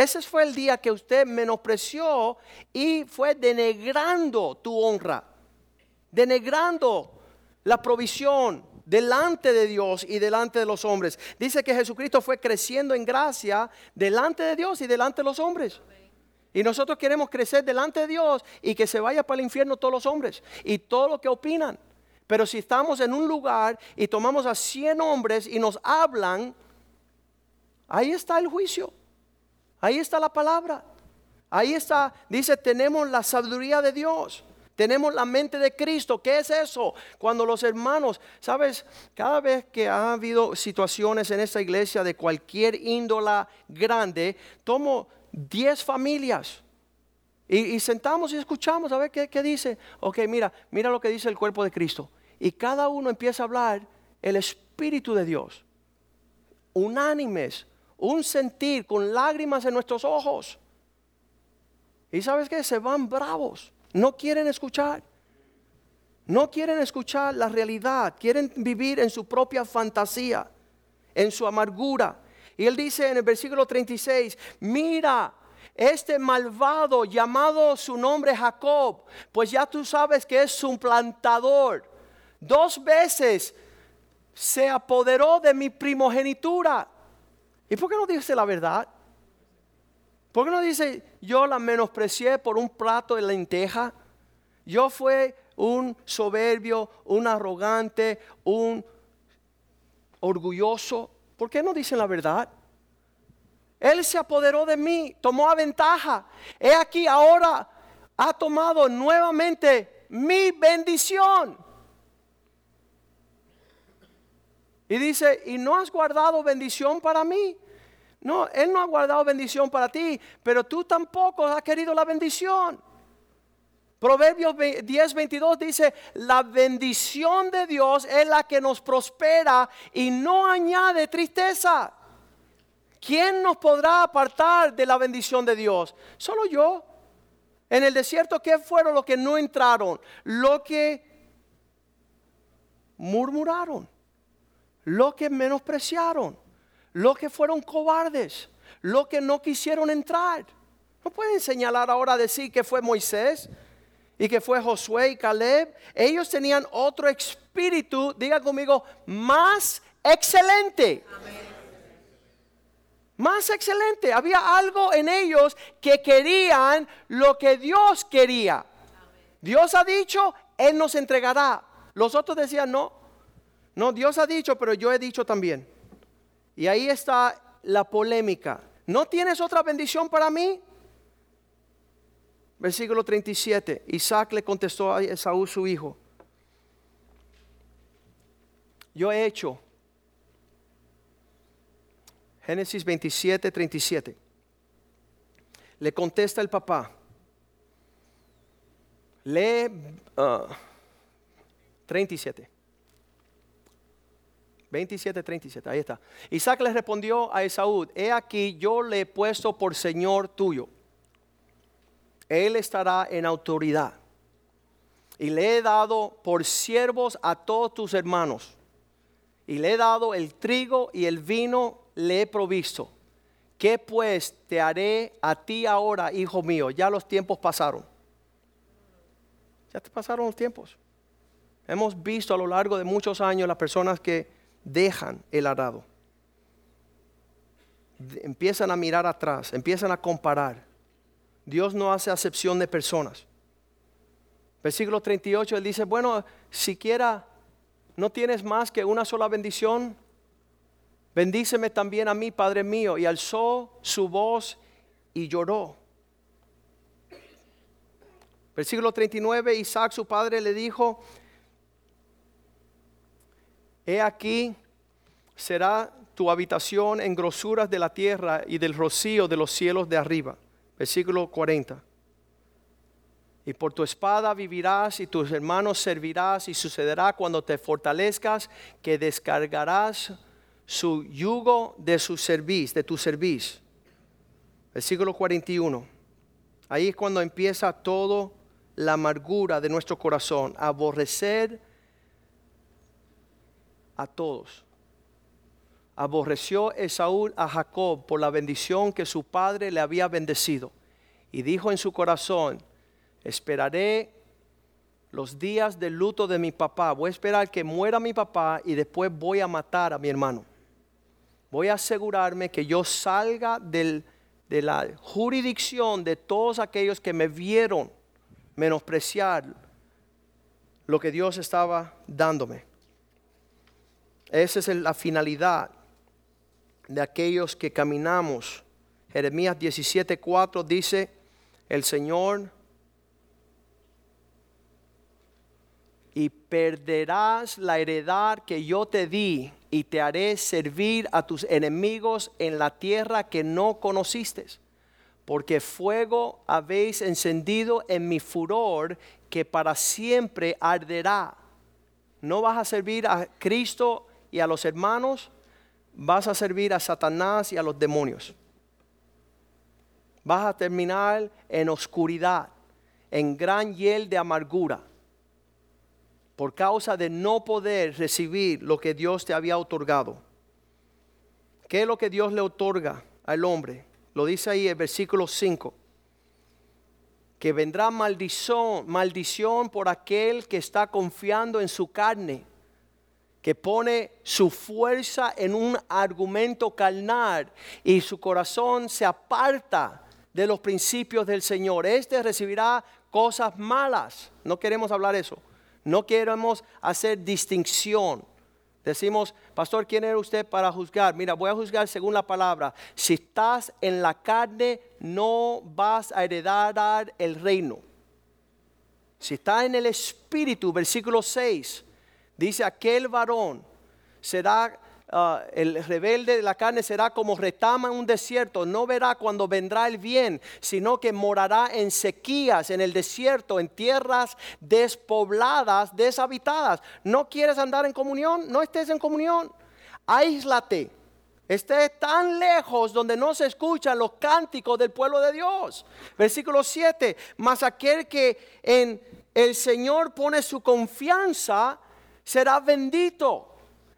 ese fue el día que usted menospreció y fue denegrando tu honra, denegrando la provisión delante de Dios y delante de los hombres. Dice que Jesucristo fue creciendo en gracia delante de Dios y delante de los hombres. Y nosotros queremos crecer delante de Dios y que se vaya para el infierno todos los hombres y todo lo que opinan. Pero si estamos en un lugar y tomamos a 100 hombres y nos hablan, ahí está el juicio. Ahí está la palabra. Ahí está, dice, tenemos la sabiduría de Dios. Tenemos la mente de Cristo. ¿Qué es eso? Cuando los hermanos, sabes, cada vez que ha habido situaciones en esta iglesia de cualquier índola grande, tomo 10 familias y, sentamos y escuchamos a ver qué, qué dice. Ok, mira, mira lo que dice el cuerpo de Cristo. Y cada uno empieza a hablar el Espíritu de Dios. Unánimes, un sentir con lágrimas en nuestros ojos. Y sabes que se van bravos, no quieren escuchar. No quieren escuchar la realidad, quieren vivir en su propia fantasía, en su amargura. Y él dice en el versículo 36, mira, este malvado llamado su nombre Jacob, pues ya tú sabes que es un plantador. Dos veces se apoderó de mi primogenitura. ¿Y por qué no dice la verdad? ¿Por qué no dice yo la menosprecié por un plato de lenteja? Yo fui un soberbio, un arrogante, un orgulloso. ¿Por qué no dicen la verdad? Él se apoderó de mí, tomó a ventaja. He aquí ahora ha tomado nuevamente mi bendición. Y dice, ¿y no has guardado bendición para mí? No, Él no ha guardado bendición para ti, pero tú tampoco has querido la bendición. Proverbios 10, 22 dice, la bendición de Dios es la que nos prospera y no añade tristeza. ¿Quién nos podrá apartar de la bendición de Dios? Solo yo. En el desierto, ¿qué fueron los que no entraron? Lo que murmuraron los que menospreciaron, los que fueron cobardes, los que no quisieron entrar. No pueden señalar ahora decir que fue Moisés. y que fue Josué y Caleb, ellos tenían otro espíritu, diga conmigo, más excelente. Más excelente. Había algo en ellos que querían lo que Dios quería. Dios ha dicho, Él nos entregará. Los otros decían, no, no, Dios ha dicho, pero yo he dicho también. Y ahí está la polémica. ¿No tienes otra bendición para mí? Versículo 37. Isaac le contestó a Esaú su hijo. Yo he hecho. Génesis 27, 37. Le contesta el papá. Lee 37. 27, 37, ahí está. Isaac le respondió a Esaú, he aquí yo le he puesto por Señor tuyo. Él estará en autoridad. Y le he dado por siervos a todos tus hermanos. Y le he dado el trigo y el vino le he provisto. ¿Qué pues te haré a ti ahora, hijo mío? Ya los tiempos pasaron. Ya te pasaron los tiempos. Hemos visto a lo largo de muchos años las personas que dejan el arado. Empiezan a mirar atrás, empiezan a comparar. Dios no hace acepción de personas. Versículo 38, él dice, bueno, siquiera no tienes más que una sola bendición, bendíceme también a mí, Padre mío. Y alzó su voz y lloró. Versículo 39, Isaac su padre le dijo, He aquí, será tu habitación en grosuras de la tierra y del rocío de los cielos de arriba. Versículo 40. Y por tu espada vivirás y tus hermanos servirás y sucederá cuando te fortalezcas que descargarás su yugo de su servicio, de tu servicio. Versículo 41. Ahí es cuando empieza todo la amargura de nuestro corazón, aborrecer a todos. Aborreció Esaú a Jacob por la bendición que su padre le había bendecido y dijo en su corazón, esperaré los días del luto de mi papá, voy a esperar que muera mi papá y después voy a matar a mi hermano. Voy a asegurarme que yo salga de la jurisdicción de todos aquellos que me vieron menospreciar lo que Dios estaba dándome. Esa es la finalidad de aquellos que caminamos. Jeremías 17:4 dice, el Señor, y perderás la heredad que yo te di y te haré servir a tus enemigos en la tierra que no conociste. Porque fuego habéis encendido en mi furor que para siempre arderá. No vas a servir a Cristo y a los hermanos, vas a servir a Satanás y a los demonios. Vas a terminar en oscuridad, en gran hiel de amargura, por causa de no poder recibir lo que Dios te había otorgado. ¿Qué es lo que Dios le otorga al hombre? Lo dice ahí el versículo 5 que vendrá maldición, maldición por aquel que está confiando en su carne que pone su fuerza en un argumento carnal y su corazón se aparta de los principios del Señor. Este recibirá cosas malas. No queremos hablar eso. No queremos hacer distinción. Decimos, pastor, ¿quién era usted para juzgar? Mira, voy a juzgar según la palabra. Si estás en la carne, no vas a heredar el reino. Si estás en el espíritu, versículo 6 Dice, aquel varón será, ah, el rebelde de la carne será como retama en un desierto, no verá cuando vendrá el bien, sino que morará en sequías, en el desierto, en tierras despobladas, deshabitadas. ¿No quieres andar en comunión? No estés en comunión. Aíslate. Esté tan lejos donde no se escuchan los cánticos del pueblo de Dios. Versículo 7. Mas aquel que en el Señor pone su confianza, será bendito.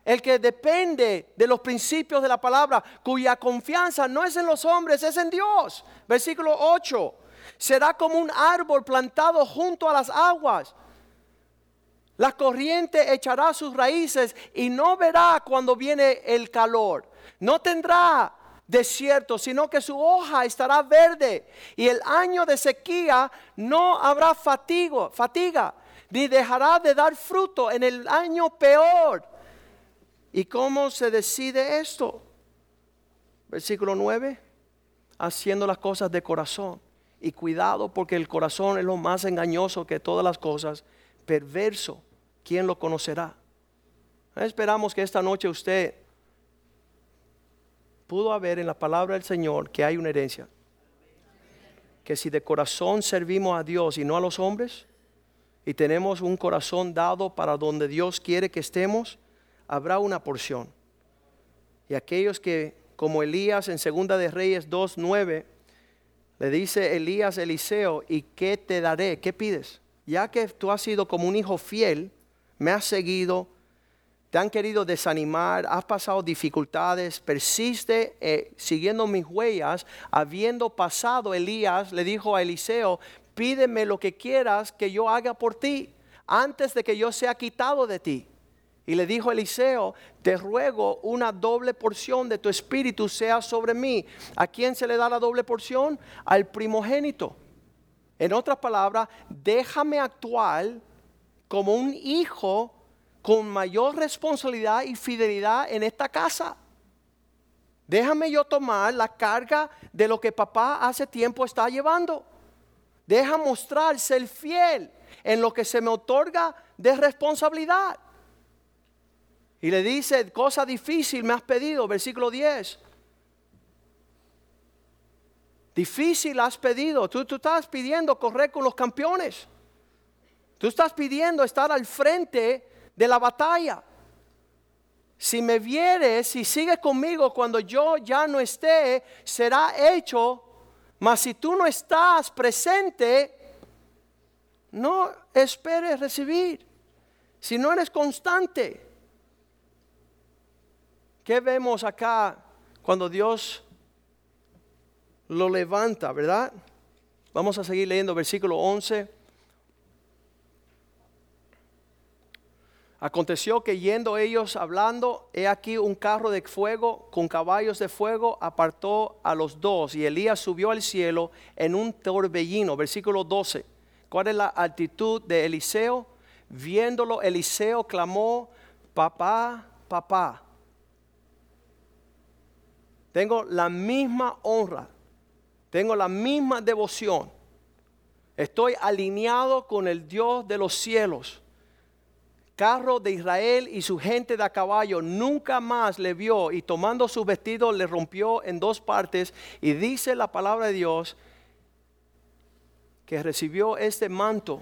El que depende de los principios de la palabra, cuya confianza no es en los hombres, es en Dios. Versículo 8. Será como un árbol plantado junto a las aguas. La corriente echará sus raíces y no verá cuando viene el calor. No tendrá desierto, sino que su hoja estará verde y el año de sequía no habrá fatigo, fatiga, ni dejará de dar fruto en el año peor. ¿Y cómo se decide esto? Versículo 9, haciendo las cosas de corazón. Y cuidado porque el corazón es lo más engañoso que todas las cosas, perverso. ¿Quién lo conocerá? Esperamos que esta noche usted pudo haber en la palabra del Señor que hay una herencia. Que si de corazón servimos a Dios y no a los hombres, y tenemos un corazón dado para donde Dios quiere que estemos, habrá una porción. Y aquellos que, como Elías en Segunda de Reyes 2.9, le dice Elías Eliseo, ¿y qué te daré? ¿Qué pides? Ya que tú has sido como un hijo fiel, me has seguido, te han querido desanimar, has pasado dificultades, persiste eh, siguiendo mis huellas, habiendo pasado Elías, le dijo a Eliseo, pídeme lo que quieras que yo haga por ti, antes de que yo sea quitado de ti. Y le dijo Eliseo, te ruego una doble porción de tu espíritu sea sobre mí. ¿A quién se le da la doble porción? Al primogénito. En otras palabras, déjame actuar como un hijo con mayor responsabilidad y fidelidad en esta casa. Déjame yo tomar la carga de lo que papá hace tiempo está llevando. Deja mostrar ser fiel en lo que se me otorga de responsabilidad. Y le dice, cosa difícil me has pedido, versículo 10. Difícil has pedido, tú, tú estás pidiendo correr con los campeones. Tú estás pidiendo estar al frente de la batalla. Si me vieres, si sigues conmigo cuando yo ya no esté, será hecho. Mas si tú no estás presente, no esperes recibir. Si no eres constante. ¿Qué vemos acá cuando Dios lo levanta, verdad? Vamos a seguir leyendo versículo 11. Aconteció que yendo ellos hablando, he aquí un carro de fuego con caballos de fuego apartó a los dos y Elías subió al cielo en un torbellino. Versículo 12. ¿Cuál es la actitud de Eliseo? Viéndolo, Eliseo clamó, papá, papá. Tengo la misma honra, tengo la misma devoción. Estoy alineado con el Dios de los cielos carro de Israel y su gente de a caballo nunca más le vio y tomando su vestido le rompió en dos partes y dice la palabra de Dios que recibió este manto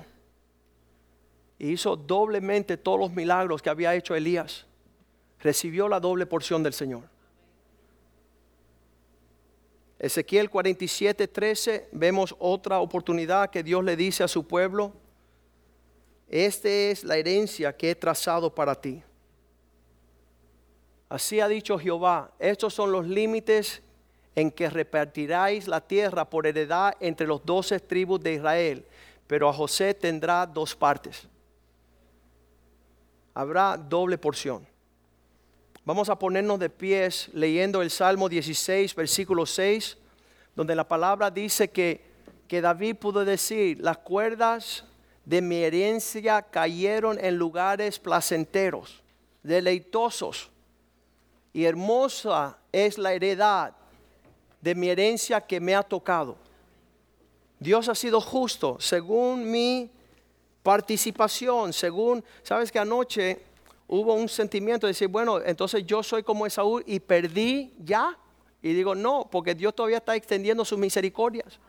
y hizo doblemente todos los milagros que había hecho Elías. Recibió la doble porción del Señor. Ezequiel 47, 13, vemos otra oportunidad que Dios le dice a su pueblo esta es la herencia que he trazado para ti. Así ha dicho Jehová, estos son los límites en que repartiráis la tierra por heredad entre los doce tribus de Israel, pero a José tendrá dos partes. Habrá doble porción. Vamos a ponernos de pies leyendo el Salmo 16, versículo 6, donde la palabra dice que, que David pudo decir, las cuerdas de mi herencia cayeron en lugares placenteros, deleitosos, y hermosa es la heredad de mi herencia que me ha tocado. Dios ha sido justo según mi participación, según, sabes que anoche hubo un sentimiento de decir, bueno, entonces yo soy como Esaú y perdí ya. Y digo, no, porque Dios todavía está extendiendo sus misericordias.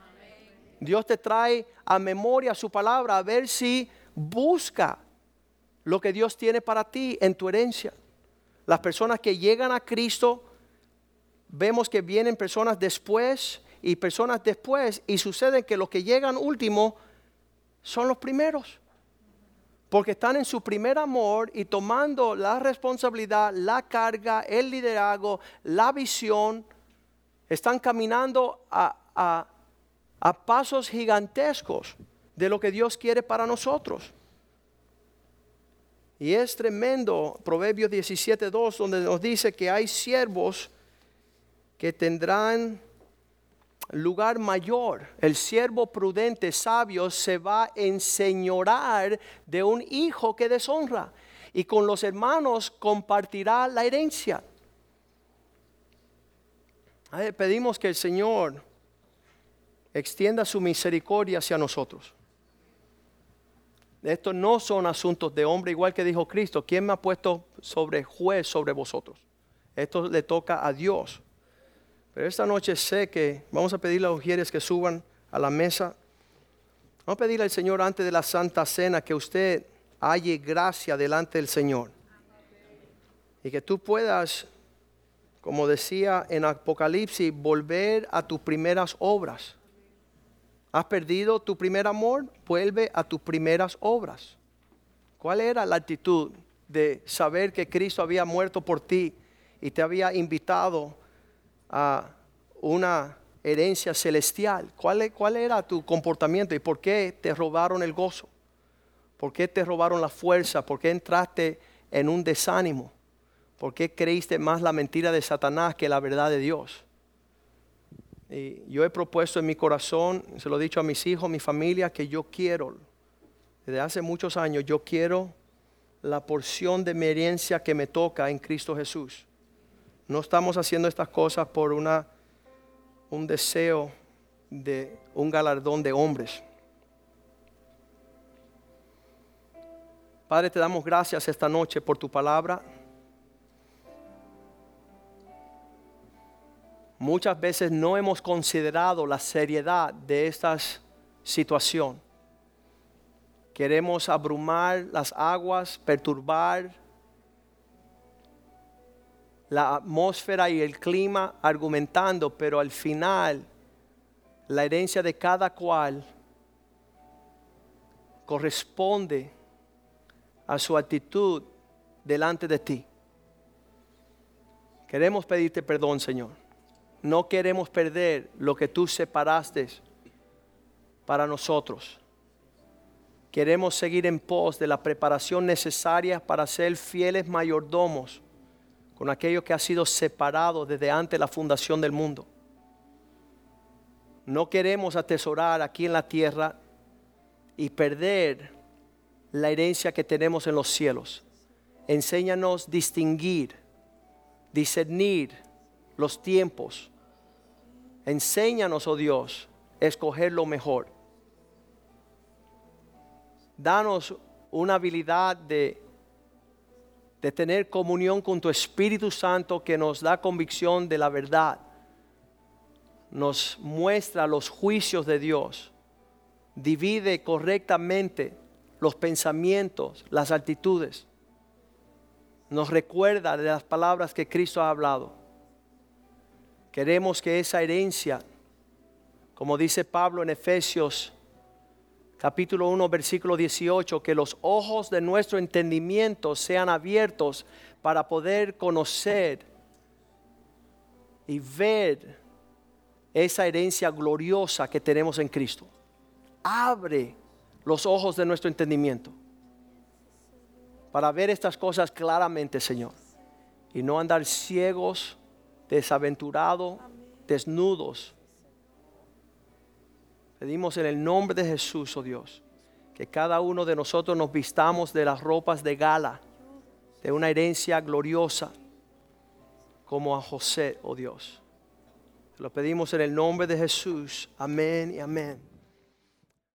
Dios te trae a memoria su palabra a ver si busca lo que Dios tiene para ti en tu herencia. Las personas que llegan a Cristo, vemos que vienen personas después y personas después y sucede que los que llegan último son los primeros. Porque están en su primer amor y tomando la responsabilidad, la carga, el liderazgo, la visión, están caminando a, a a pasos gigantescos de lo que Dios quiere para nosotros. Y es tremendo, Proverbios 17.2, donde nos dice que hay siervos que tendrán lugar mayor. El siervo prudente, sabio, se va a enseñorar de un hijo que deshonra y con los hermanos compartirá la herencia. pedimos que el Señor extienda su misericordia hacia nosotros. Estos no son asuntos de hombre, igual que dijo Cristo. ¿Quién me ha puesto sobre juez sobre vosotros? Esto le toca a Dios. Pero esta noche sé que vamos a pedirle a los mujeres que suban a la mesa. Vamos a pedirle al Señor antes de la Santa Cena que usted halle gracia delante del Señor. Y que tú puedas, como decía en Apocalipsis, volver a tus primeras obras. ¿Has perdido tu primer amor? Vuelve a tus primeras obras. ¿Cuál era la actitud de saber que Cristo había muerto por ti y te había invitado a una herencia celestial? ¿Cuál, cuál era tu comportamiento y por qué te robaron el gozo? ¿Por qué te robaron la fuerza? ¿Por qué entraste en un desánimo? ¿Por qué creíste más la mentira de Satanás que la verdad de Dios? Y yo he propuesto en mi corazón, se lo he dicho a mis hijos, mi familia, que yo quiero, desde hace muchos años, yo quiero la porción de mi herencia que me toca en Cristo Jesús. No estamos haciendo estas cosas por una, un deseo de un galardón de hombres. Padre, te damos gracias esta noche por tu palabra. Muchas veces no hemos considerado la seriedad de esta situación. Queremos abrumar las aguas, perturbar la atmósfera y el clima argumentando, pero al final la herencia de cada cual corresponde a su actitud delante de ti. Queremos pedirte perdón, Señor no queremos perder lo que tú separaste para nosotros. Queremos seguir en pos de la preparación necesaria para ser fieles mayordomos con aquello que ha sido separado desde antes de la fundación del mundo. No queremos atesorar aquí en la tierra y perder la herencia que tenemos en los cielos. Enséñanos distinguir, discernir los tiempos. Enséñanos, oh Dios, escoger lo mejor. Danos una habilidad de, de tener comunión con tu Espíritu Santo que nos da convicción de la verdad. Nos muestra los juicios de Dios. Divide correctamente los pensamientos, las actitudes. Nos recuerda de las palabras que Cristo ha hablado. Queremos que esa herencia, como dice Pablo en Efesios capítulo 1, versículo 18, que los ojos de nuestro entendimiento sean abiertos para poder conocer y ver esa herencia gloriosa que tenemos en Cristo. Abre los ojos de nuestro entendimiento para ver estas cosas claramente, Señor, y no andar ciegos desaventurado, desnudos. Pedimos en el nombre de Jesús, oh Dios, que cada uno de nosotros nos vistamos de las ropas de gala, de una herencia gloriosa, como a José, oh Dios. Lo pedimos en el nombre de Jesús. Amén y amén.